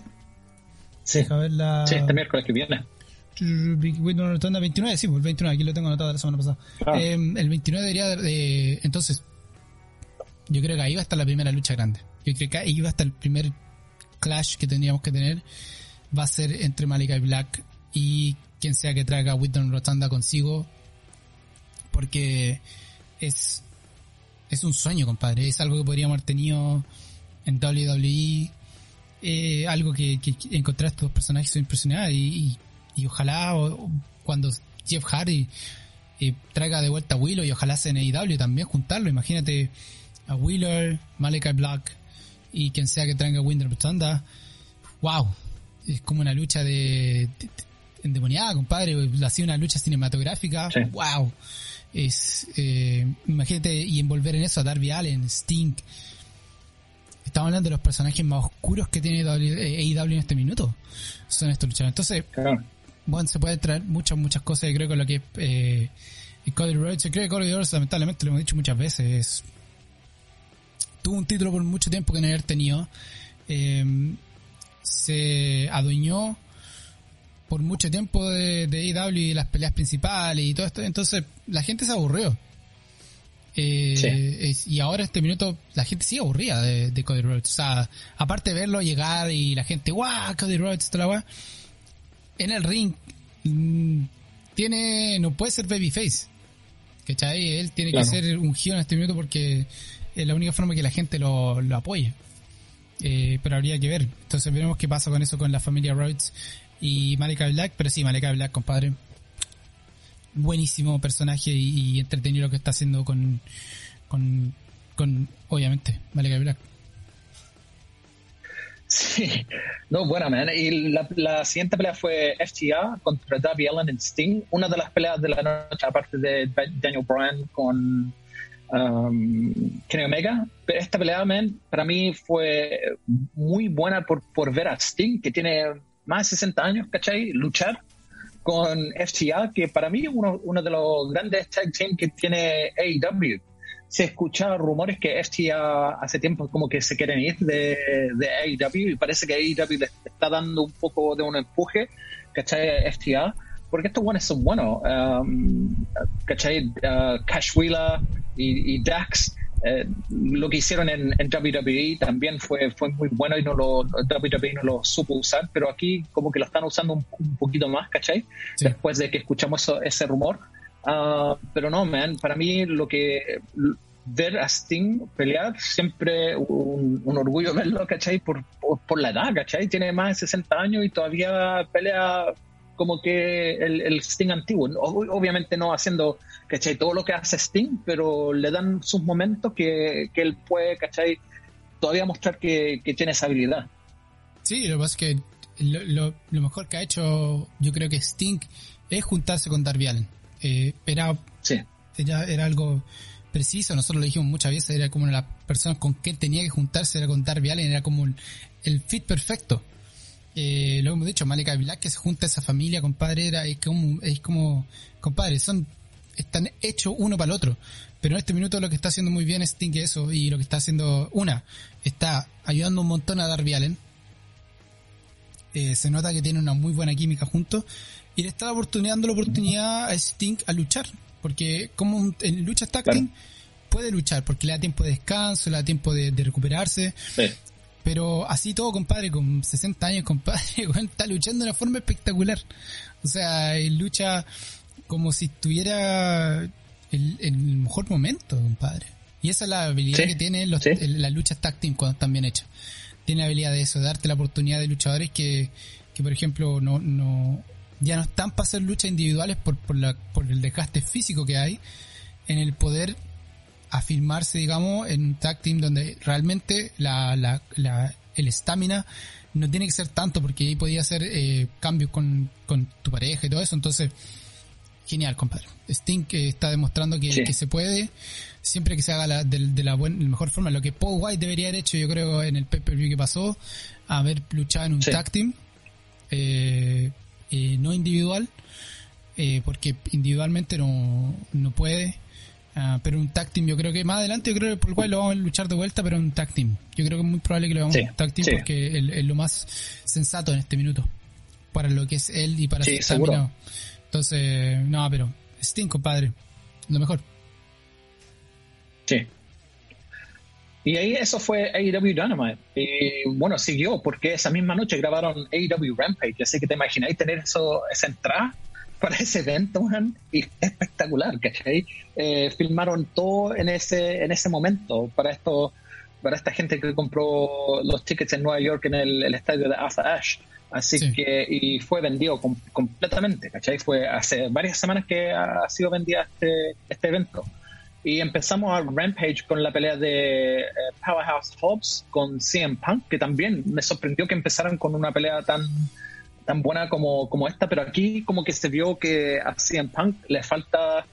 Sí. sí, este miércoles que viene. Bueno, Rotanda 29, sí, pues el 29, aquí lo tengo anotado de la semana pasada. Eh, el 29 debería, de, entonces, yo creo que ahí va a estar la primera lucha grande. Yo creo que ahí va a estar el primer clash que tendríamos que tener va a ser entre Malika y Black y quien sea que traiga a Whitton Rotanda consigo, porque es, es un sueño, compadre. Es algo que podríamos haber tenido en WWE. Eh, algo que, que, encontrar estos personajes son impresionantes y, y, ojalá cuando Jeff Hardy eh, traiga de vuelta a Willow y ojalá sea en AEW también juntarlo. Imagínate a Wheeler, Malachi Black y quien sea que traiga Winder Rotanda. ¡Wow! Es como una lucha de, endemoniada, compadre. Ha sido una lucha cinematográfica. ¡Wow! Es, eh, imagínate y envolver en eso a Darby Allen, Sting. Estamos hablando de los personajes más oscuros que tiene AEW en este minuto. Son estos luchadores. Entonces, bueno, se puede traer muchas, muchas cosas. Creo que lo que eh, Cody Rhodes, creo que Cody Rhodes, lamentablemente, lo hemos dicho muchas veces, tuvo un título por mucho tiempo que no haber tenido. Eh, se adueñó por mucho tiempo de, de AEW y las peleas principales y todo esto. Entonces, la gente se aburrió. Eh, y ahora este minuto la gente sigue aburrida de, Cody Rhodes. O sea, aparte de verlo llegar y la gente, ¡guau! Cody Rhodes, toda la En el ring, mm, tiene, no puede ser babyface. ¿Cachai? Él tiene que ser un giro en este minuto porque es la única forma que la gente lo, lo apoye. Eh, pero habría que ver. Entonces veremos qué pasa con eso con la familia Rhodes y Malika Black. Pero sí, Malika Black, compadre buenísimo personaje y, entretenido lo que está haciendo con, con, con obviamente, Malika Black. Sí, no, buena, man. Y la, la, siguiente pelea fue FTA contra Darby Allen en Sting. Una de las peleas de la noche, aparte de Daniel Bryan con um, Kenny Omega. Pero esta pelea, man, para mí fue muy buena por, por ver a Sting, que tiene más de 60 años, ¿cachai? Luchar con FTA, que para mí es uno, uno de los grandes tag team que tiene AEW. Se escuchan rumores que FTA hace tiempo como que se quieren ir de, de AEW y parece que AEW le está dando un poco de un empuje, ¿cachai? FTA, porque estos buenos son buenos. Um, ¿cachai? Uh, Cash Wheeler y, y Dax eh, lo que hicieron en, en, WWE también fue, fue muy bueno y no lo, WWE no lo supo usar, pero aquí como que lo están usando un, poquito más, ¿cachai? Después de que escuchamos ese rumor. Uh, pero no, man, para mí lo que ver a Sting pelear siempre un, un orgullo verlo, ¿cachai? Por, por, por, la edad, ¿cachai? Tiene más de 60 años y todavía pelea como que el, el Sting antiguo. Obviamente no haciendo, ¿cachai? Todo lo que hace Sting, pero le dan sus momentos que, que él puede, ¿cachai? Todavía mostrar que, que, tiene esa habilidad. Sí, lo que pasa es que lo, lo, mejor que ha hecho, yo creo que Sting, es juntarse con Darby Allen. Eh, era, sí. era, era algo preciso, nosotros lo dijimos muchas veces, era como la persona con quien tenía que juntarse, era con Darby Allen, era como el fit perfecto eh, lo hemos dicho, Malika Black que se junta a esa familia, compadre, era, es como, es como, compadre, son, están hechos uno para el otro. Pero en este minuto lo que está haciendo muy bien es Sting eso, y lo que está haciendo, una, está ayudando un montón a Darby Allen. Eh, se nota que tiene una muy buena química juntos. Y le está dando la oportunidad a Sting a luchar. Porque como en lucha tag puede luchar, porque le da tiempo de descanso, le da tiempo de, recuperarse. Pero así todo, compadre, con 60 años, compadre, está luchando de una forma espectacular. O sea, él lucha como si estuviera en el mejor momento, compadre. Y esa es la habilidad que tiene los, las luchas tag team cuando están bien hechas. Tiene la habilidad de eso, de darte la oportunidad de luchadores que, que por ejemplo, no, no, ya no están para hacer luchas individuales por, por, la, por el desgaste físico que hay, en el poder afirmarse, digamos, en un tag team donde realmente la, la, la el estamina no tiene que ser tanto porque ahí podía hacer eh, cambios con, con, tu pareja y todo eso. Entonces, genial, compadre. Sting que está demostrando que, que, se puede, siempre que se haga la, de, la, buena, mejor forma. Lo que Paul White debería haber hecho, yo creo, en el pay-per-view que pasó, haber luchado en un tag team, eh, eh, no individual, eh, porque individualmente no, no puede. Ah, pero un tag team, yo creo que más adelante, yo creo que por el cual lo vamos a luchar de vuelta, pero un tag team. Yo creo que es muy probable que lo vamos a un tag team porque es, lo más sensato en este minuto. Para lo que es él y para sí, su Entonces, no, pero Sting, compadre. Lo mejor. Sí. Y ahí eso fue AEW Dynamite. Y bueno, siguió porque esa misma noche grabaron AEW Rampage. Así que te imagináis tener eso, esa entrada para ese evento, man, y espectacular, ¿cachai? Eh, filmaron todo en ese, en ese momento para esto, para esta gente que compró los tickets en Nueva York en el, estadio de Asa Ash. Así que, y fue vendido completamente, ¿cachai? Fue hace varias semanas que ha, sido vendida este, este evento. Y empezamos a Rampage con la pelea de eh, Powerhouse Hobbs con CM Punk, que también me sorprendió que empezaran con una pelea tan, tan buena como, como esta, pero aquí como que se vio que a CM Punk le falta,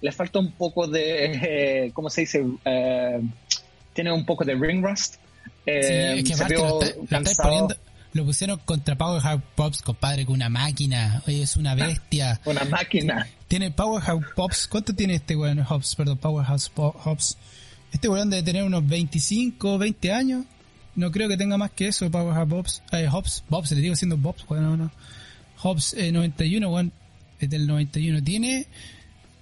le falta un poco de, eh, ¿cómo se dice? Eh, tiene un poco de ring rust. Eh, sí, es que lo, lo, pusieron contra Powerhouse Pops, compadre, con una máquina. Oye, es una bestia. una máquina. Tiene Powerhouse Pops. ¿Cuánto tiene este weón Hobbs? Perdón, Powerhouse Hobbs. Este weón debe tener unos 25, 20 años. No creo que tenga más que eso, Powerhouse Hobbs. Eh, Hobbs, Bobs, le digo siendo Bobs, bueno, no. Hobbs eh, 91, weón. Es del 91. Tiene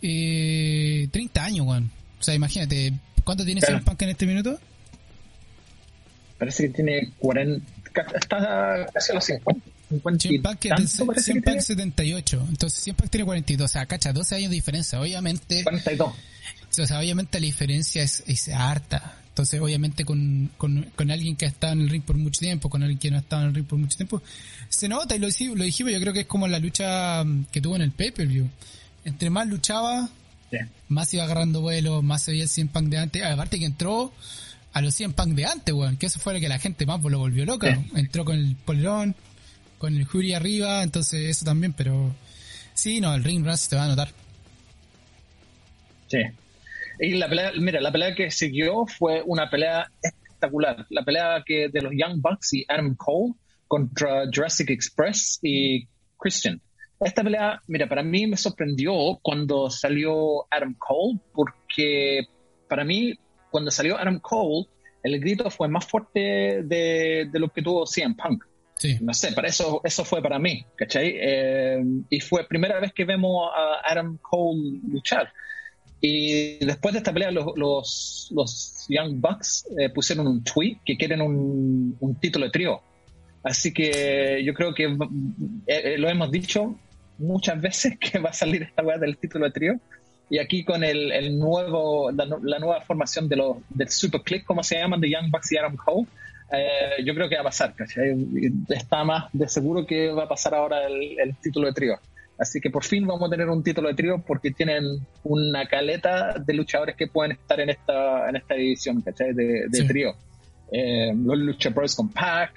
eh, 30 años, weón. O sea, imagínate, ¿cuánto tiene claro. Punk en este minuto? Parece que tiene 40, está casi a los 50. 100 Pack, 78. Entonces 100 Pack tiene 42. O sea, cacha, 12 años de diferencia. Obviamente. 42. O sea, obviamente la diferencia es, es harta. Entonces, obviamente, con, con, con, alguien que ha estado en el ring por mucho tiempo, con alguien que no ha estado en el ring por mucho tiempo, se nota y lo, lo dijimos. Yo creo que es como la lucha mm, que tuvo en el pay-per-view. Entre más luchaba, más iba agarrando vuelo, más se veía el 100 Punk de antes. Aparte que entró a los 100 Punk de antes, weón. Que eso fue lo que la gente más lo volvió loca. Entró con el polerón con el jury arriba, entonces eso también, pero sí, no, el ring rust te va a notar. Sí. Y la pelea, mira, la pelea que siguió fue una pelea espectacular. La pelea que de los Young Bucks y Adam Cole contra Jurassic Express y Christian. Esta pelea, mira, para mí me sorprendió cuando salió Adam Cole, porque para mí, cuando salió Adam Cole, el grito fue más fuerte de, de lo que tuvo CM Punk. No sé, para eso, eso fue para mí, ¿cachai? Eh, y fue primera vez que vemos a Adam Cole luchar. Y después de esta pelea, los, los, Young Bucks eh, pusieron un tweet que quieren un, un, título de trío. Así que yo creo que eh, lo hemos dicho muchas veces que va a salir esta weá del título de trío. Y aquí con el, el nuevo, la, la, nueva formación de los, del Super Click, como se llaman, de Young Bucks y Adam Cole, eh, yo creo que va a pasar, Está más de seguro que va a pasar ahora el, título de trío. Así que por fin vamos a tener un título de trío porque tienen una caleta de luchadores que pueden estar en esta, en esta edición, De, trío. Eh, los luchadores con Pac,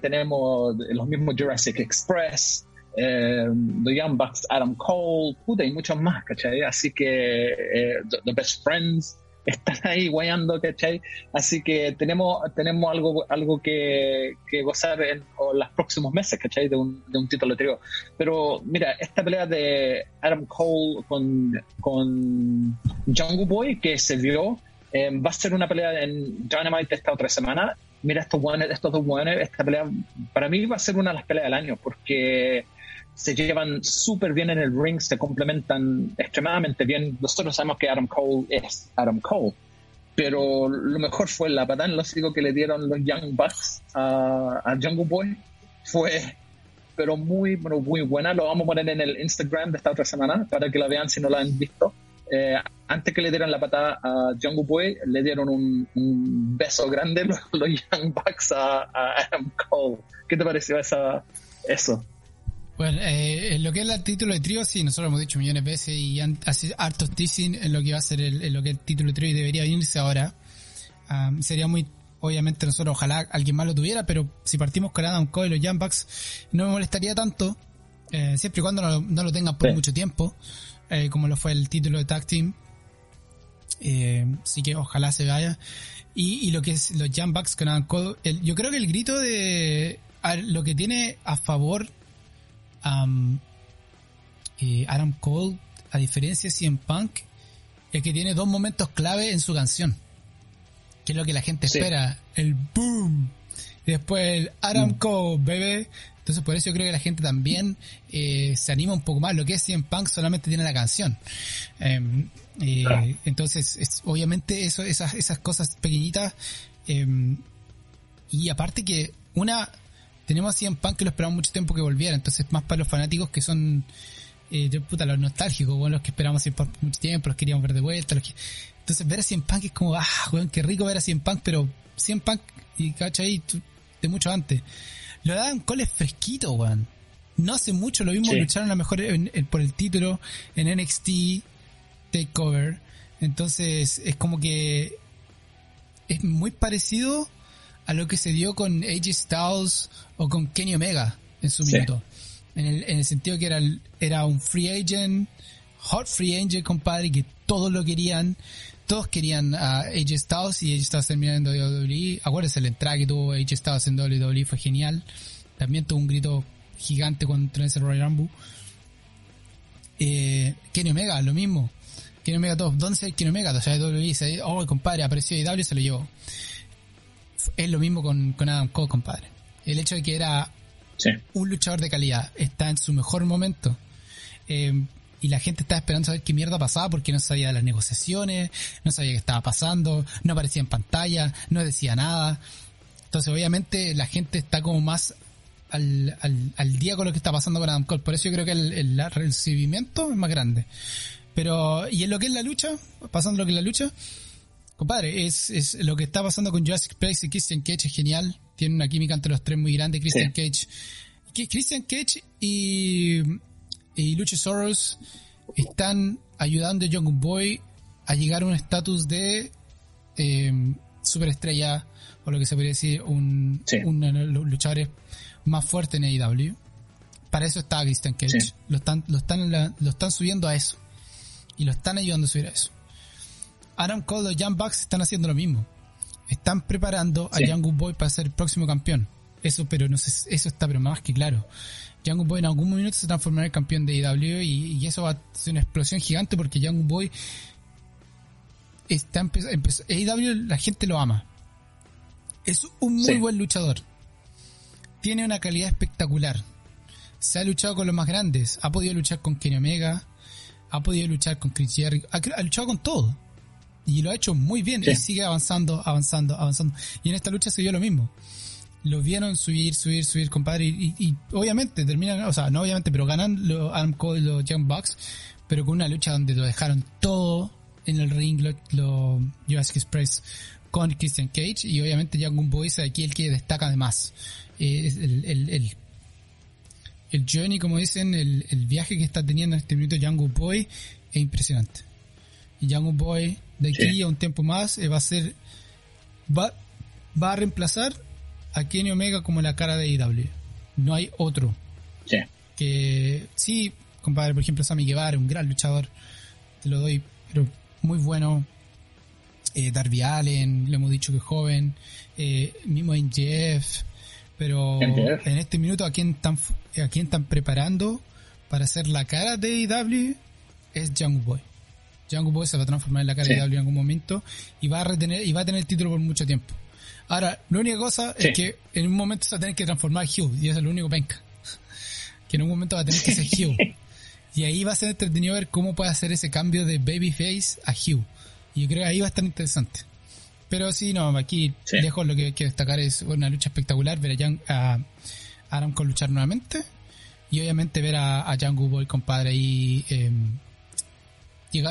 Tenemos los mismos Jurassic Express, eh, The Young Bucks, Adam Cole, puta, y muchos más, Así que the, Best Friends, están ahí guayando, ¿cachai? Así que tenemos, tenemos algo, algo que, gozar en los próximos meses, ¿cachai? De un, de un título trío. Pero mira, esta pelea de Adam Cole con, con Jungle Boy que se vio, eh, va a ser una pelea en Dynamite esta otra semana. Mira, estos, estos dos buenos, esta pelea para mí va a ser una de las peleas del año porque se llevan súper bien en el ring, se complementan extremadamente bien. Nosotros sabemos que Adam Cole es Adam Cole, pero lo mejor fue la patada en los que le dieron los Young Bucks a, Jungle Boy. Fue, pero muy, muy buena. Lo vamos a poner en el Instagram de esta otra semana para que la vean si no la han visto. Eh, antes que le dieran la patada a Jungle Boy, le dieron un, beso grande los, Young Bucks a, a, Adam Cole. ¿Qué te pareció esa, eso? Bueno, eh, lo que es el título de trío, sí, nosotros lo hemos dicho millones de veces y han, hace hartos teasing en lo que va a ser el, lo que el título de trío y debería venirse ahora. sería muy, obviamente nosotros ojalá alguien más lo tuviera, pero si partimos con Adam Cole y los Young no me molestaría tanto, eh, siempre y cuando no, lo tengan por mucho tiempo, eh, como lo fue el título de Tag Team. Eh, así que ojalá se vaya. Y, y lo que es los Bucks con Adam Cole, yo creo que el grito de lo que tiene a favor eh, Adam Cole, a diferencia de CM Punk, es que tiene dos momentos clave en su canción. Que es lo que la gente espera. El boom. Y después el Adam mm. Cole, bebé. Entonces por eso yo creo que la gente también eh, se anima un poco más. Lo que es CM Punk solamente tiene la canción. Em, eh, entonces, obviamente eso, esas, esas cosas pequeñitas. Em, y aparte que una tenemos a CM Punk que lo esperamos mucho tiempo que volviera, entonces más para los fanáticos que son eh, yo, puta, los nostálgicos, bueno, los que esperamos por mucho tiempo, los queríamos ver de vuelta, los que... Entonces ver a Cien Punk es como, ah, weón, qué rico ver a Cien Punk, pero Cien Punk, y ahí de mucho antes. Lo daban coles fresquito, weón. No hace mucho lo vimos lucharon a lo mejor por el título en NXT Takeover. Entonces es como que es muy parecido a lo que se dio con AJ Styles o con Kenny Omega en su minuto. En el, en el sentido que era, era un free agent, hot free agent, compadre, que todos lo querían. Todos querían a AJ Styles y AJ Styles terminando en WWE. Acuérdense, la entrada que tuvo AJ Styles en WWE fue genial. También tuvo un grito gigante cuando entró en ese Royal Rumble. Eh, Kenny Omega, lo mismo. Kenny Omega 2, ¿dónde está Kenny Omega? O sea, WWE dice, oh, compadre, apareció IW y se lo llevó. Es lo mismo con, con Adam Cole, compadre. El hecho de que era un luchador de calidad, está en su mejor momento. Eh, y la gente estaba esperando saber qué mierda pasaba porque no sabía de las negociaciones, no sabía qué estaba pasando, no aparecía en pantalla, no decía nada. Entonces, obviamente, la gente está como más al, al, al, día con lo que está pasando con Adam Cole. Por eso yo creo que el, el, recibimiento es más grande. Pero, y en lo que es la lucha, pasando lo que es la lucha, compadre, es, es lo que está pasando con Jurassic Place y Christian Cage es genial. Tiene una química entre los tres muy grande. Christian Cage. Christian Cage y, y Luchasaurus están ayudando a Young Boy a llegar a un estatus de eh, superestrella, o lo que se podría decir, un, un luchador más fuerte en AEW. Para eso está Christian Cage. Lo, están, lo, están, lo están subiendo a eso. Y lo están ayudando a subir a eso. Adam Cole y Young Bucks están haciendo lo mismo. Están preparando a Young Boy para ser el próximo campeón. Eso, pero no sé, eso está pero más que claro. Young Boy en algún momento se transformará en campeón de AEW y, eso va a ser una explosión gigante porque Young Boy está empezando. AEW la gente lo ama. Es un muy buen luchador tiene una calidad espectacular. Se ha luchado con los más grandes. Ha podido luchar con Kenny Omega. Ha podido luchar con Chris Jericho. Ha, luchado con todo. Y lo ha hecho muy bien. Y sigue avanzando, avanzando, avanzando. Y en esta lucha se dio lo mismo. Lo vieron subir, subir, subir, compadre. Y, obviamente terminan, o sea, no obviamente, pero ganan los Adam Cole y los Young Bucks. Pero con una lucha donde lo dejaron todo en el ring, lo, lo Jurassic Express con Christian Cage. Y obviamente Young Boys aquí el que destaca además el, el, el, journey, como dicen, el, el, viaje que está teniendo en este minuto Django Boy es impresionante. Y Django Boy, de aquí a un tiempo más, eh, va a ser, va, va a reemplazar a Kenny Omega como la cara de IW. No hay otro. Sí. Que sí, compadre, por ejemplo, Sammy Guevara, un gran luchador, te lo doy, pero muy bueno. Eh, Darby Allen, le hemos dicho que es joven, eh, mismo Jeff pero en este minuto, ¿a quién, están, ¿a quién están preparando para hacer la cara de IW? Es Jungle Boy. Jungle Boy se va a transformar en la cara de IW en algún momento y va a retener y va a tener el título por mucho tiempo. Ahora, la única cosa es que en un momento se va a tener que transformar a Hugh y eso es lo único penca. que en un momento va a tener que ser Hugh. y ahí va a ser entretenido ver cómo puede hacer ese cambio de Babyface a Hugh. Y yo creo que ahí va a estar interesante. Pero sí, no, aquí lejos lo que hay que destacar es una lucha espectacular, ver a, a Adam con luchar nuevamente y obviamente ver a, a Young Boy, compadre, ahí eh,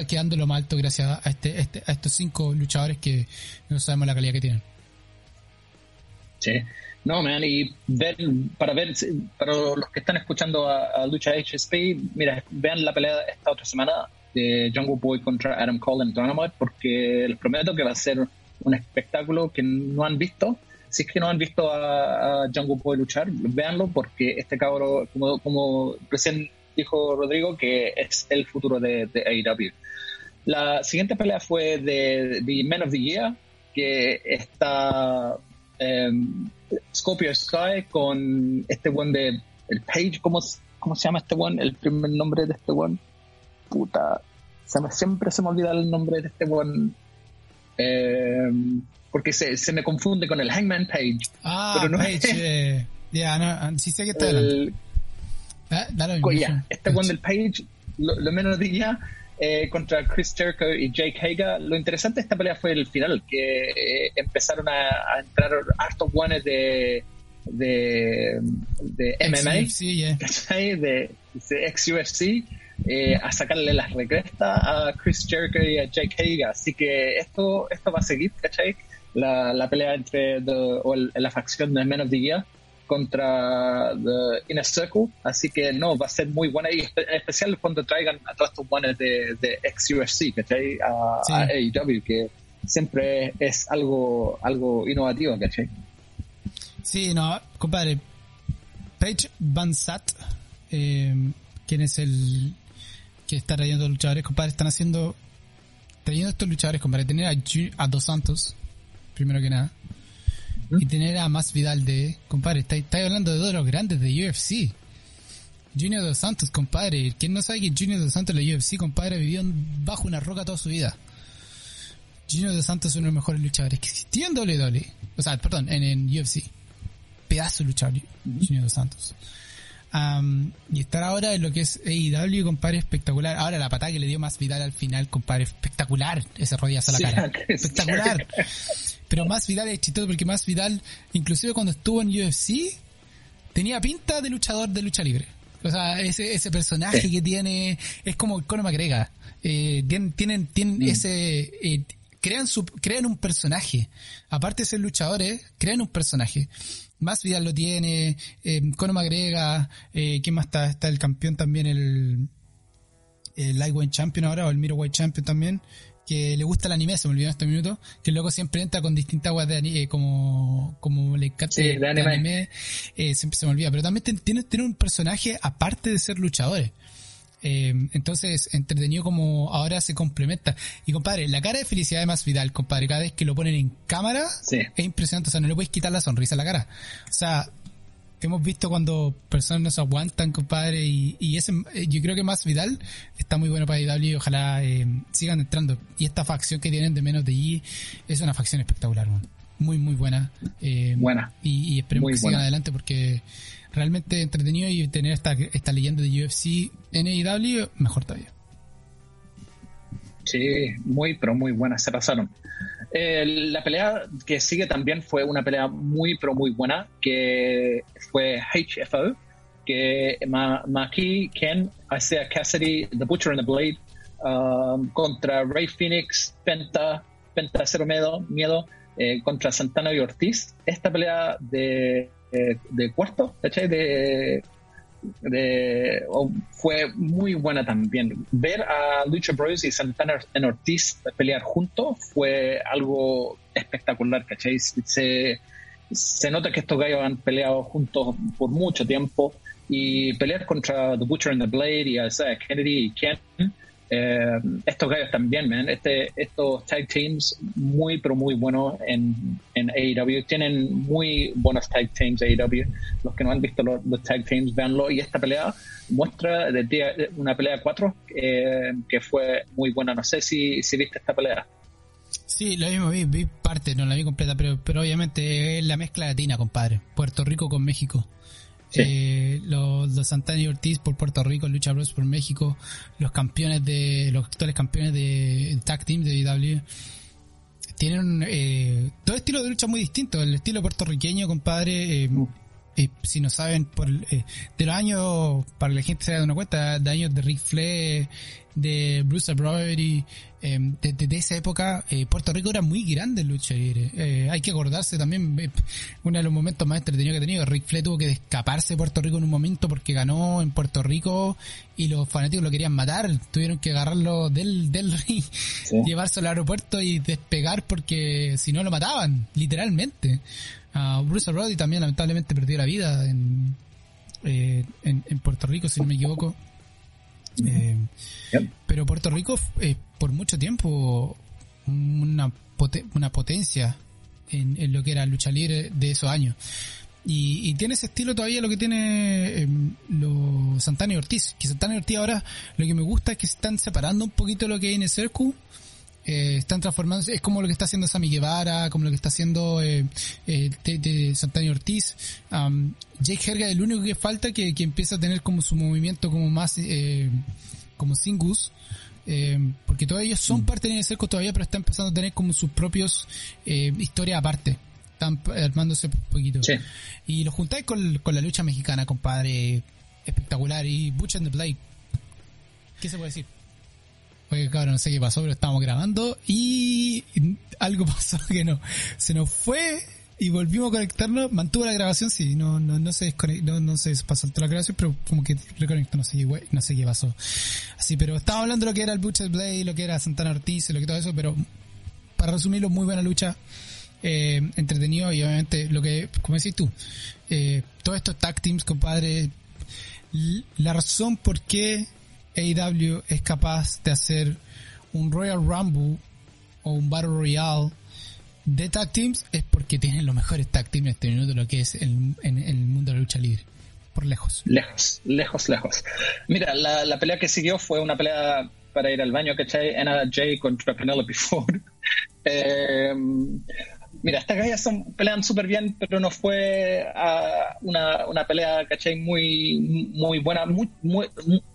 quedando lo más alto gracias a, este, este, a estos cinco luchadores que no sabemos la calidad que tienen. Sí, no, man, y ver, para ver, para los que están escuchando a, Lucha HSP, mira, vean la pelea esta otra semana de Jungle Boy contra Adam Cole en Dynamite, porque les prometo que va a ser un espectáculo que no han visto. Si es que no han visto a, a Jungle Boy luchar, véanlo porque este cabro, como, como recién dijo Rodrigo, que es el futuro de, de AEW. La siguiente pelea fue de The Men of the Year, que está um, Scorpio Sky con este buen de el Page, ¿cómo, ¿cómo se llama este buen? El primer nombre de este buen. Puta, se me, siempre se me olvida el nombre de este buen eh, porque se, se, me confunde con el Hangman Page. Ah, pero no Page, eh, ya, no, ah, sí sé que está el, ah, este one del Page, lo, menos diría, eh, contra Chris Jericho y Jake Hager. Lo interesante de esta pelea fue el final, que eh, empezaron a, entrar hartos guanes de, de, de MMA, de, de ex UFC, eh, a sacarle las recrestas a Chris Jericho y a Jake Hager. Así que esto, esto va a seguir, ¿cachai? La, la pelea entre o la facción de Men of the Year contra The Inner Circle, así que no, va a ser muy buena y en especial cuando traigan a todos estos buenos de, de ex-UFC, ¿cachai? A, a AEW, que siempre es algo, algo innovativo, ¿cachai? Sí, no, compadre, Paige Van Sat, eh, quien es el que está trayendo luchadores, compadre, están haciendo, trayendo estos luchadores, compadre, tener a, a Dos Santos, primero que nada, y tener a Más Vidal de, compadre, estáis está hablando de dos de los grandes de UFC. Junior Dos Santos, compadre. Quien no sabe que Junior Dos Santos de la UFC, compadre, vivió bajo una roca toda su vida. Junior Dos Santos es uno de los mejores luchadores que existían en WWE. O sea, perdón, en, UFC. Pedazo de luchador, Junior Dos Santos. y estar ahora en lo que es AEW, compadre, espectacular. Ahora la patada que le dio más Vidal al final, compadre, espectacular. Ese rodillazo a la cara. Espectacular. Pero más Vidal es chistoso porque más Vidal, inclusive cuando estuvo en UFC, tenía pinta de luchador de lucha libre. O sea, ese, ese personaje que tiene es como Conor McGregor. Eh, tienen, tienen, tienen mm. ese, eh, crean su, crean un personaje. Aparte de ser luchadores, crean un personaje. Más Vidal lo tiene, eh, Conor McGregor, eh, ¿quién más está? Está el campeón también, el, el Lightweight Champion ahora, o el Middleweight Champion también que le gusta el anime, se me olvidó en este minuto, que luego siempre entra con distintas aguas de anime, eh, como, como le encanta de anime, eh, siempre se me olvida, pero también tiene, tiene un personaje aparte de ser luchadores. Eh, entonces, entretenido como ahora se complementa. Y compadre, la cara de felicidad de Más Vidal, compadre, cada vez que lo ponen en cámara, es impresionante. O sea, no le puedes quitar la sonrisa a la cara. O sea, hemos visto cuando personas no se aguantan, compadre, y, y ese, eh, yo creo que más Vidal está muy bueno para IW y ojalá eh, sigan entrando. Y esta facción que tienen de menos de I es una facción espectacular, muy, muy buena. Eh, buena. Y, y esperemos que sigan adelante porque realmente entretenido y tener esta, esta leyenda de UFC en AEW, mejor todavía. Sí, muy, pero muy buena, se pasaron. Eh, la pelea que sigue también fue una pelea muy, pero muy buena, que fue HFO, que Maki, Ken, Isaiah Cassidy, The Butcher and the Blade, um, contra Ray Phoenix, Penta, Penta Cero Miedo, eh, contra Santana y Ortiz. Esta pelea de, de, de cuarto, De, fue muy buena también. Ver a Lucha Bros y Santana en Ortiz pelear juntos fue algo espectacular, ¿cachai? Se, se nota que estos gallos han peleado juntos por mucho tiempo y pelear contra The Butcher and the Blade y a Kennedy y Ken eh, estos gallos también, man. Este, estos tag teams muy, pero muy buenos en, en AEW. Tienen muy buenos tag teams AEW. Los que no han visto los, tag teams, véanlo. Y esta pelea muestra de una pelea de cuatro eh, que fue muy buena. No sé si, si viste esta pelea. Sí, lo mismo vi, vi parte, no la vi completa, pero, pero obviamente es la mezcla latina, compadre. Puerto Rico con México. Eh, los, los, Santana y Ortiz por Puerto Rico, Lucha Bros por México, los campeones de, los actuales campeones de Tag Team de IW tienen eh, todo estilo de lucha muy distinto. El estilo puertorriqueño, compadre, eh, uh. eh si no saben, por, de los años, para que la gente se dado una cuenta, de años de Rick Flair, de Bruce Brody, eh, de, esa época, eh, Puerto Rico era muy grande en lucha libre. Eh, hay que acordarse también, eh, uno de los momentos más entretenidos que ha tenido, Rick Flair tuvo que escaparse de Puerto Rico en un momento porque ganó en Puerto Rico y los fanáticos lo querían matar, tuvieron que agarrarlo del, del ring, llevarse al aeropuerto y despegar porque si no lo mataban, literalmente. Uh, Bruce Brody también lamentablemente perdió la vida en, en, en Puerto Rico, si no me equivoco. Eh, pero Puerto Rico, eh, por mucho tiempo, una, potencia en, lo que era lucha libre de esos años. Y, tiene ese estilo todavía lo que tiene eh, lo Santana y Ortiz. Que Santana y Ortiz ahora lo que me gusta es que se están separando un poquito lo que el Circu eh, están transformándose, es como lo que está haciendo Sammy Guevara, como lo que está haciendo eh, eh Ortiz. Jake Herga, el único que falta que, que empieza a tener como su movimiento como más, eh, como Singus. Eh, porque todos ellos son mm. parte de cerco todavía, pero están empezando a tener como sus propios eh, historias aparte. Están armándose un poquito. Y lo juntáis con, con la lucha mexicana, compadre. Espectacular. Y Butch and the Blade ¿Qué se puede decir? Oye, cabrón, no sé qué pasó, pero estábamos grabando y algo pasó que no. Se nos fue y volvimos a conectarnos. Mantuvo la grabación, sí, no, no, no se desconectó, no, no se pasó la grabación, pero como que reconectó, no sé, no sé qué pasó. Así, pero estábamos hablando de lo que era el Butcher Blade, lo que era Santana Ortiz, lo que todo eso, pero para resumirlo, muy buena lucha. Eh, entretenido y obviamente lo que, como decís tú, eh, todos estos tag teams, compadre, la razón por qué AEW es capaz de hacer un Royal Rumble o un Battle Royale de tag teams es porque tienen los mejores tag teams en este minuto, lo que es el, en, el mundo de la lucha libre. Por lejos. Lejos, lejos, lejos. Mira, la, la pelea que siguió fue una pelea para ir al baño, ¿cachai? Anna Jay contra Penelope Ford. eh, Mira, estas gallas son, pelean súper bien, pero no fue uh, una, una, pelea, ¿cachai? Muy, muy buena, muy, muy,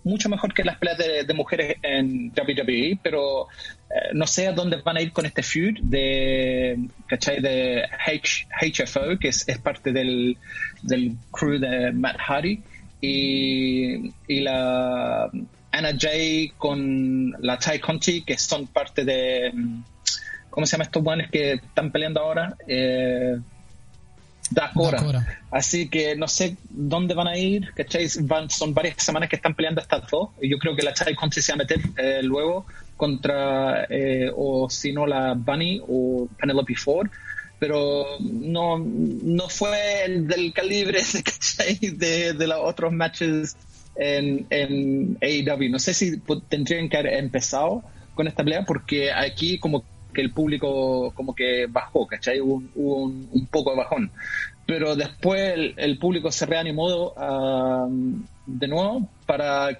mucho mejor que las peleas de, mujeres en WWE, pero eh, no sé a dónde van a ir con este feud de, ¿cachai? De H, HFO, que es, es parte del, del crew de Matt Hardy, y, y la Anna Jay con la Ty Conti, que son parte de ¿cómo se llama estos buenos que están peleando ahora? Eh, Dakora. Así que no sé dónde van a ir, ¿cachai? Van, son varias semanas que están peleando estas dos. Y yo creo que la Chai Conti se va a meter eh, luego contra, eh, o si no, la Bunny o Penelope Ford. Pero no, no fue el del calibre de, de, de los otros matches en, en AEW. No sé si tendrían que haber empezado con esta pelea porque aquí como que el público como que bajó, ¿cachai? Hubo, un, poco de bajón. Pero después el, público se reanimó um, de nuevo para,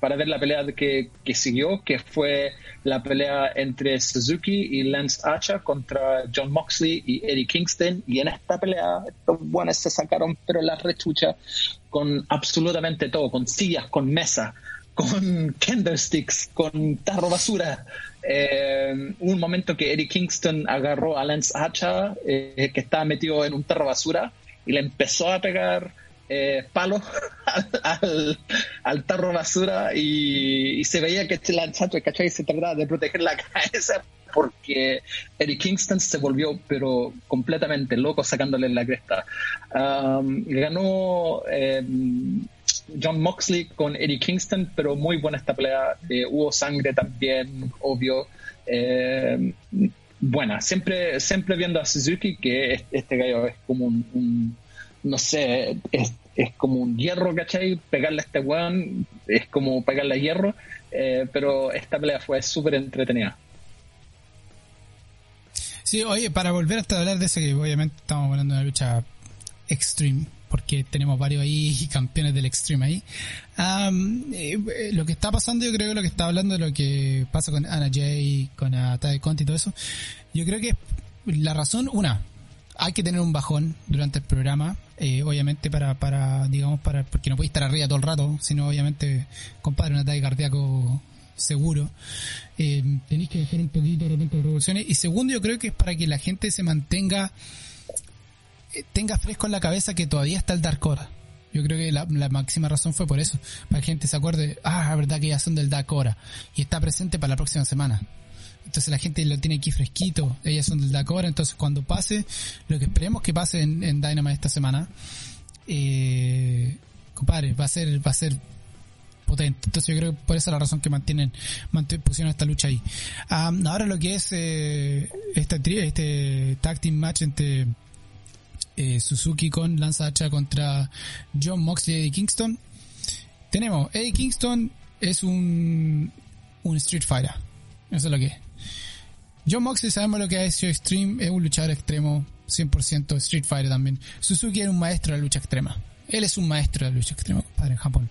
para ver la pelea que, que, siguió, que fue la pelea entre Suzuki y Lance Archer contra John Moxley y Eddie Kingston. Y en esta pelea, estos buenos se sacaron, pero la rechucha con absolutamente todo, con sillas, con mesas con candlesticks, con tarro basura. Eh, un momento que Eddie Kingston agarró a Lance Hacha, eh, que estaba metido en un tarro basura, y le empezó a pegar eh, palos al, al, tarro basura y, se veía que Lance Hacha, ¿cachai? Se trataba de proteger la cabeza porque Eddie Kingston se volvió pero completamente loco sacándole la cresta. Um, ganó eh, John Moxley con Eddie Kingston, pero muy buena esta pelea. Eh, hubo sangre también, obvio. Eh, buena, siempre, siempre viendo a Suzuki que este gallo es como un, no sé, es, como un hierro, ¿cachai? Pegarle a este weón es como pegarle a hierro, eh, pero esta pelea fue súper entretenida. Sí, oye, para volver hasta hablar de eso, que obviamente estamos hablando de una lucha extreme, porque tenemos varios ahí campeones del Extreme ahí. Eh, lo que está pasando, yo creo que lo que está hablando lo que pasa con Ana Jay, con Atae Conti y todo eso, yo creo que la razón, una, hay que tener un bajón durante el programa, eh, obviamente para, para, digamos, para, porque no puede estar arriba todo el rato, sino obviamente, compadre, un ataque cardíaco seguro. Eh, tenéis que dejar un poquito de repente de revoluciones. Y segundo, yo creo que es para que la gente se mantenga tenga fresco en la cabeza que todavía está el Dark Hora. Yo creo que la, máxima razón fue por eso. Para que gente se acuerde, ah, la verdad que ya son del Dark Hora. Y está presente para la próxima semana. Entonces la gente lo tiene aquí fresquito. Ellas son del Dark Hora. Entonces cuando pase, lo que esperemos que pase en, en Dynamite esta semana, eh, compadre, va a ser, va a ser potente. Entonces yo creo que por esa es la razón que mantienen, mantienen pusieron esta lucha ahí. ahora lo que es eh, este, este tag team match entre eh, Suzuki con Lance Hacha contra John Moxley y Kingston. Tenemos, Eddie Kingston es un, un Street Fighter. Eso es lo que es. John Moxley sabemos lo que es hecho Extreme, es un luchador extremo, 100% Street Fighter también. Suzuki es un maestro de la lucha extrema. Él es un maestro de la lucha extrema, compadre, en Japón.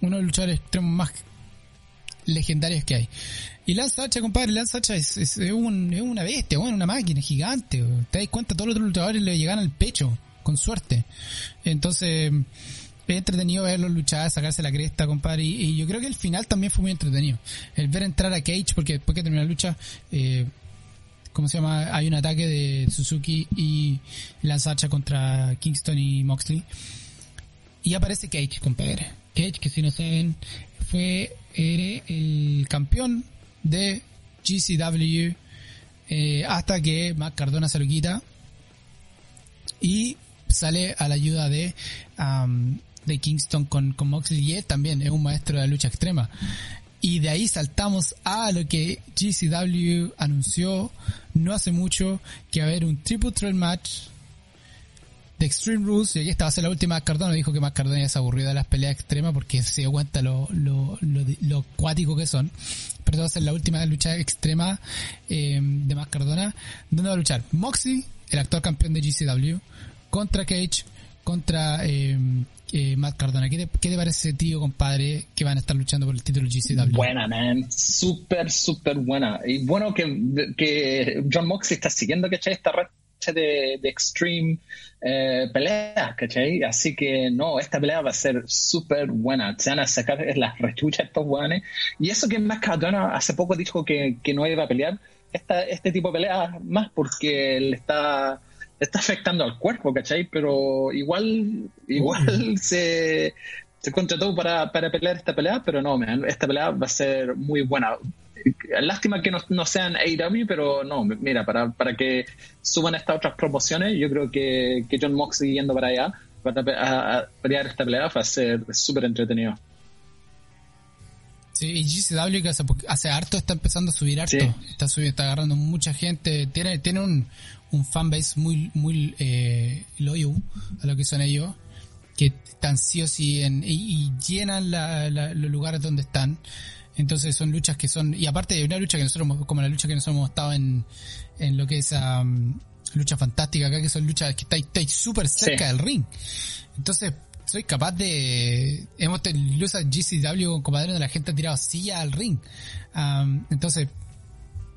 Uno de los luchadores extremos más legendarios que hay. Y Lance Hacha, compadre, Lance es, es, un, es una bestia, bueno, una máquina gigante. Te das cuenta, todos los otros luchadores le llegan al pecho, con suerte. Entonces, es entretenido verlos luchar, sacarse la cresta, compadre. Y, yo creo que el final también fue muy entretenido. El ver entrar a Cage, porque después que terminó la lucha, eh, ¿cómo se llama? Hay un ataque de Suzuki y Lance contra Kingston y Moxley. Y aparece Cage, compadre. Cage, que si no saben, fue el campeón de GCW eh, hasta que Mac Cardona se lo quita y sale a la ayuda de, de Kingston con, con Moxley y él también es un maestro de la lucha extrema. Y de ahí saltamos a lo que GCW anunció no hace mucho, que va a haber un triple threat match de Extreme Rules, y esta va a ser la última Cardona, dijo que más Cardona ya se de las peleas extremas porque se dio cuenta lo, lo, lo, cuático que son. Pero va a ser la última lucha extrema eh, de más Cardona, donde va a luchar Moxie, el actual campeón de GCW, contra Cage, contra eh, eh, Matt Cardona. ¿Qué te, parece ese tío, compadre, que van a estar luchando por el título GCW? Buena, man. Súper, súper buena. Y bueno que, que John Moxley está siguiendo, ¿cachai? Esta racha de, de Extreme eh, peleas, ¿cachai? Así que no, esta pelea va a ser súper buena. Se van a sacar las rechuchas estos guanes. Y eso que Matt Cardona hace poco dijo que, que no iba a pelear. Esta, este tipo de pelea más porque le está está afectando al cuerpo, ¿cachai? Pero igual, igual se, se contrató para, para pelear esta pelea, pero no, esta pelea va a ser muy buena. Lástima que no, no sean AEW, pero no, mira, para, para que suban estas otras promociones, yo creo que, que John Moxley yendo para allá para a, pelear esta pelea va a ser súper entretenido. Sí, y GCW que hace, hace, harto está empezando a subir harto. Está subiendo, está agarrando mucha gente. Tiene, tiene un, un fanbase muy, muy eh, loyal a lo que son ellos, que están sí o sí en, y, llenan los lugares donde están. Entonces son luchas que son, y aparte de una lucha que nosotros, como la lucha que nosotros hemos estado en, en lo que es um, lucha fantástica acá, que son luchas que estáis súper cerca del ring. Entonces, soy capaz de, hemos tenido GCW compadre donde la gente ha tirado silla al ring. Um, entonces,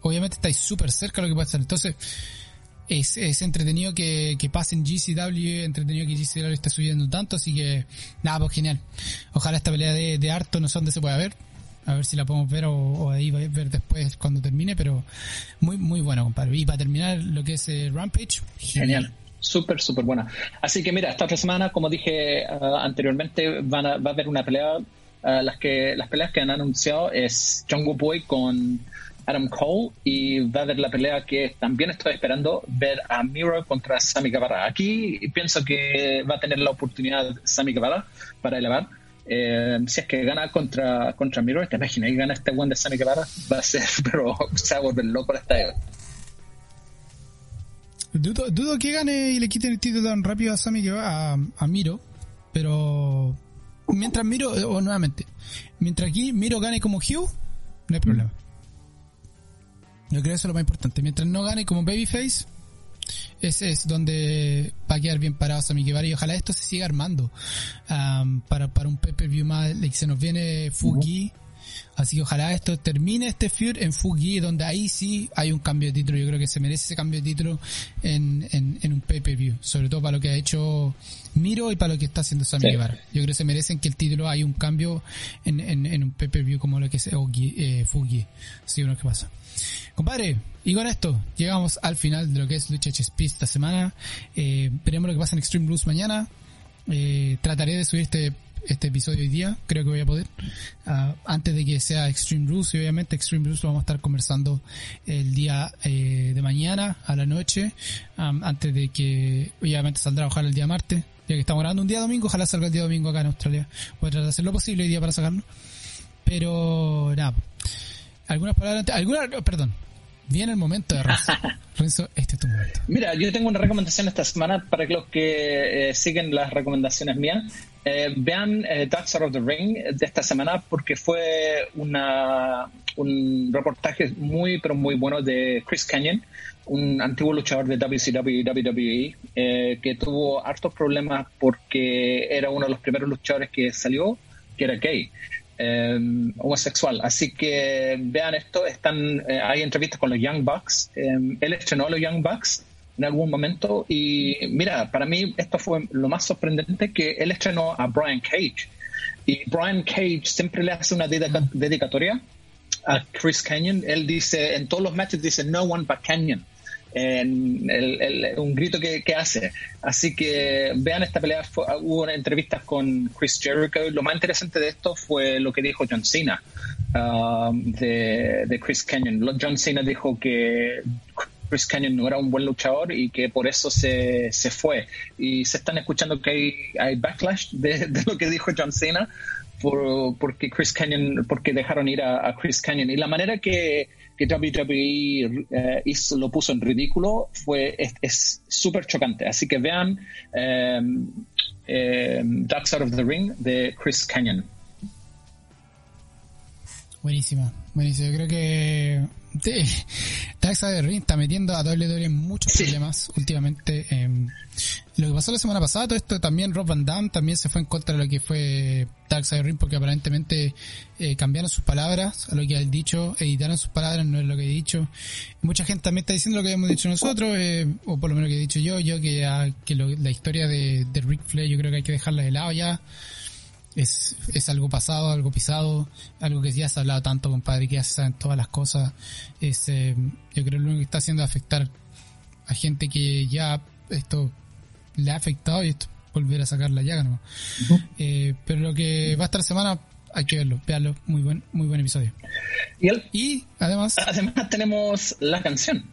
obviamente estáis súper cerca de lo que pasa. Entonces, es, es entretenido que, que pasen GCW, entretenido que GCW esté subiendo tanto, así que nada, pues genial. Ojalá esta pelea de, de harto no sé dónde se pueda ver, a ver si la podemos ver o, o ahí va a ver después cuando termine, pero muy muy bueno, compadre. Y para terminar lo que es eh, Rampage, genial. Súper, súper buena. Así que mira, esta otra semana, como dije uh, anteriormente, van a, va a haber una pelea. Uh, las que las peleas que han anunciado es Jungle Boy con Adam Cole y va a haber la pelea que también estoy esperando ver a Miro contra Sammy Guevara. Aquí pienso que va a tener la oportunidad Sammy Guevara para elevar. Eh, si es que gana contra, contra Miro, te imaginas y gana este one de Sammy Guevara, va a ser, pero se va a volver loco el estadio. Dudo, dudo que gane y le quiten el título tan rápido a Sammy Guevara, a, a Miro, pero mientras Miro, o nuevamente, mientras aquí Miro gane como Hugh, no hay problema. Yo creo que eso es lo más importante. Mientras no gane como Babyface, ese es donde va a quedar bien parado Sammy Guevara y ojalá esto se siga armando para, para un pay-per-view más. Se nos viene Fugi. Así que ojalá esto termine este feud en Fugi, donde ahí sí hay un cambio de título. Yo creo que se merece ese cambio de título en, en, en un pay-per-view. Sobre todo para lo que ha hecho Miro y para lo que está haciendo Sammy Guevara. Yo creo que se merecen que el título haya un cambio en, en, en un pay-per-view como lo que es eh, Fugi. Así que que pasa. Compadre, y con esto llegamos al final de lo que es Lucha HSP esta semana. Eh, veremos lo que pasa en Extreme Rules mañana. Eh, trataré de subir este, este episodio hoy día, creo que voy a poder. Ah, antes de que sea Extreme Rules, y obviamente Extreme Rules lo vamos a estar conversando el día eh, de mañana, a la noche, antes de que obviamente saldrá ojalá el día martes, ya que estamos grabando un día domingo, ojalá salga el día domingo acá en Australia. Voy a tratar de hacer lo posible hoy día para sacarlo. Pero nada, algunas palabras, alguna, perdón, viene el momento de Renzo. Renzo, este es tu momento. Mira, yo tengo una recomendación esta semana para los que eh, siguen las recomendaciones mías eh, vean eh, Dark Side of the Ring de esta semana porque fue una, un reportaje muy, pero muy bueno de Chris Canyon, un antiguo luchador de WCW WWE eh, que tuvo hartos problemas porque era uno de los primeros luchadores que salió que era gay. Em, homosexual. Así que vean esto, están, eh, hay entrevistas con los Young Bucks. Em, él estrenó a los Young Bucks en algún momento y mira, para mí esto fue lo más sorprendente que él estrenó a Brian Cage. Y Brian Cage siempre le hace una dedicatoria a Chris Canyon. Él dice, en todos los matches dice, no one but Canyon. en un grito que, hace. Así que vean esta pelea. hubo entrevistas con Chris Jericho. Lo más interesante de esto fue lo que dijo John Cena um, de, Chris Canyon. John Cena dijo que Chris Canyon no era un buen luchador y que por eso se, se fue. Y se están escuchando que hay, backlash de, lo que dijo John Cena por, porque Chris Canyon, porque dejaron ir a Chris Canyon. Y la manera que que WWE eh, lo puso en ridículo fue es súper chocante. Así que vean um, Dark Side of the Ring de Chris Canyon. Buenísima, buenísimo. Yo creo que Side of the Ring está metiendo a WWE en muchos problemas últimamente. Em, lo que pasó la semana pasada, todo esto también Rob Van Damme también se fue en contra de lo que fue Dark Side Ring porque aparentemente eh, cambiaron sus palabras a lo que ha dicho, editaron sus palabras, no es lo que he dicho. Mucha gente también está diciendo lo que hemos dicho nosotros, eh, o por lo menos que he dicho yo, yo que, que la historia de, de Rick Flair yo creo que hay que dejarla de lado ya. Es, es algo pasado, algo pisado, algo que ya se ha hablado tanto, compadre, que ya se saben todas las cosas. Es, eh, yo creo que lo único que está haciendo es afectar a gente que ya esto le ha afectado y esto volver a sacar la llaga ¿no? Eh, pero lo que va a estar semana hay que verlo, veanlo, muy buen, muy buen episodio. Y, y además además tenemos la canción.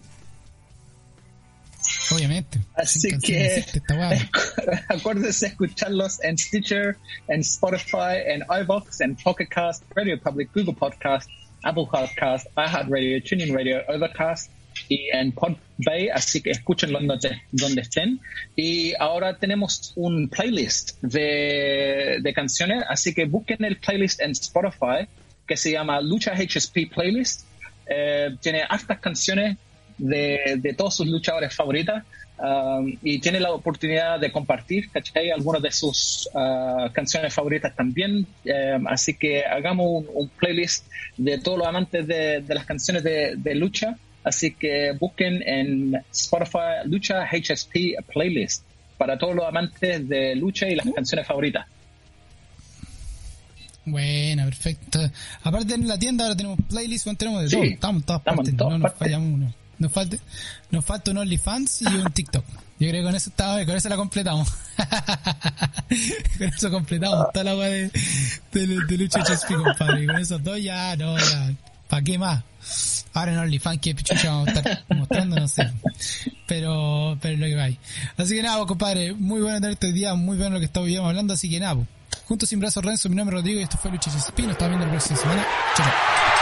Obviamente. Así que acuérdense de escucharlos en Stitcher, en Spotify, en iVoox, en Pocket Cast, Radio Public, Google Podcast, Apple Podcast, iHeartRadio, TuneIn Radio, Overcast y en Podbay, así que escúchenlo donde, donde estén. Y ahora tenemos un playlist de, de canciones, así que busquen el playlist en Spotify que se llama Lucha HSP Playlist. Eh, tiene hartas canciones de, de, todos sus luchadores favoritas um, y tiene la oportunidad de compartir, ¿cachai? Algunas de sus uh, canciones favoritas también. Um, así que hagamos un, playlist de todos los amantes de, de las canciones de, de lucha Así que busquen en Spotify Lucha HSP Playlist para todos los amantes de lucha y las canciones favoritas. Bueno, perfecto. Aparte en la tienda ahora tenemos playlist, tenemos de todo. Estamos en todas partes, no nos fallamos uno. Nos falta, nos falta un OnlyFans y un TikTok. Yo creo que con eso estamos, con eso la completamos. con eso completamos toda la agua de, de, de, lucha HSP, compadre. con esos dos ya, no, ya. ¿Para qué más? Ahora en OnlyFans que pichucha vamos a estar mostrando, no sé. Pero, pero lo que va Así que nada, compadre, muy bueno tenerte hoy día, muy bueno lo que estamos hablando, así que nada, juntos sin brazos Renzo, mi nombre es Rodrigo y esto fue Lucha Espino, estamos viendo la próxima semana. Chao.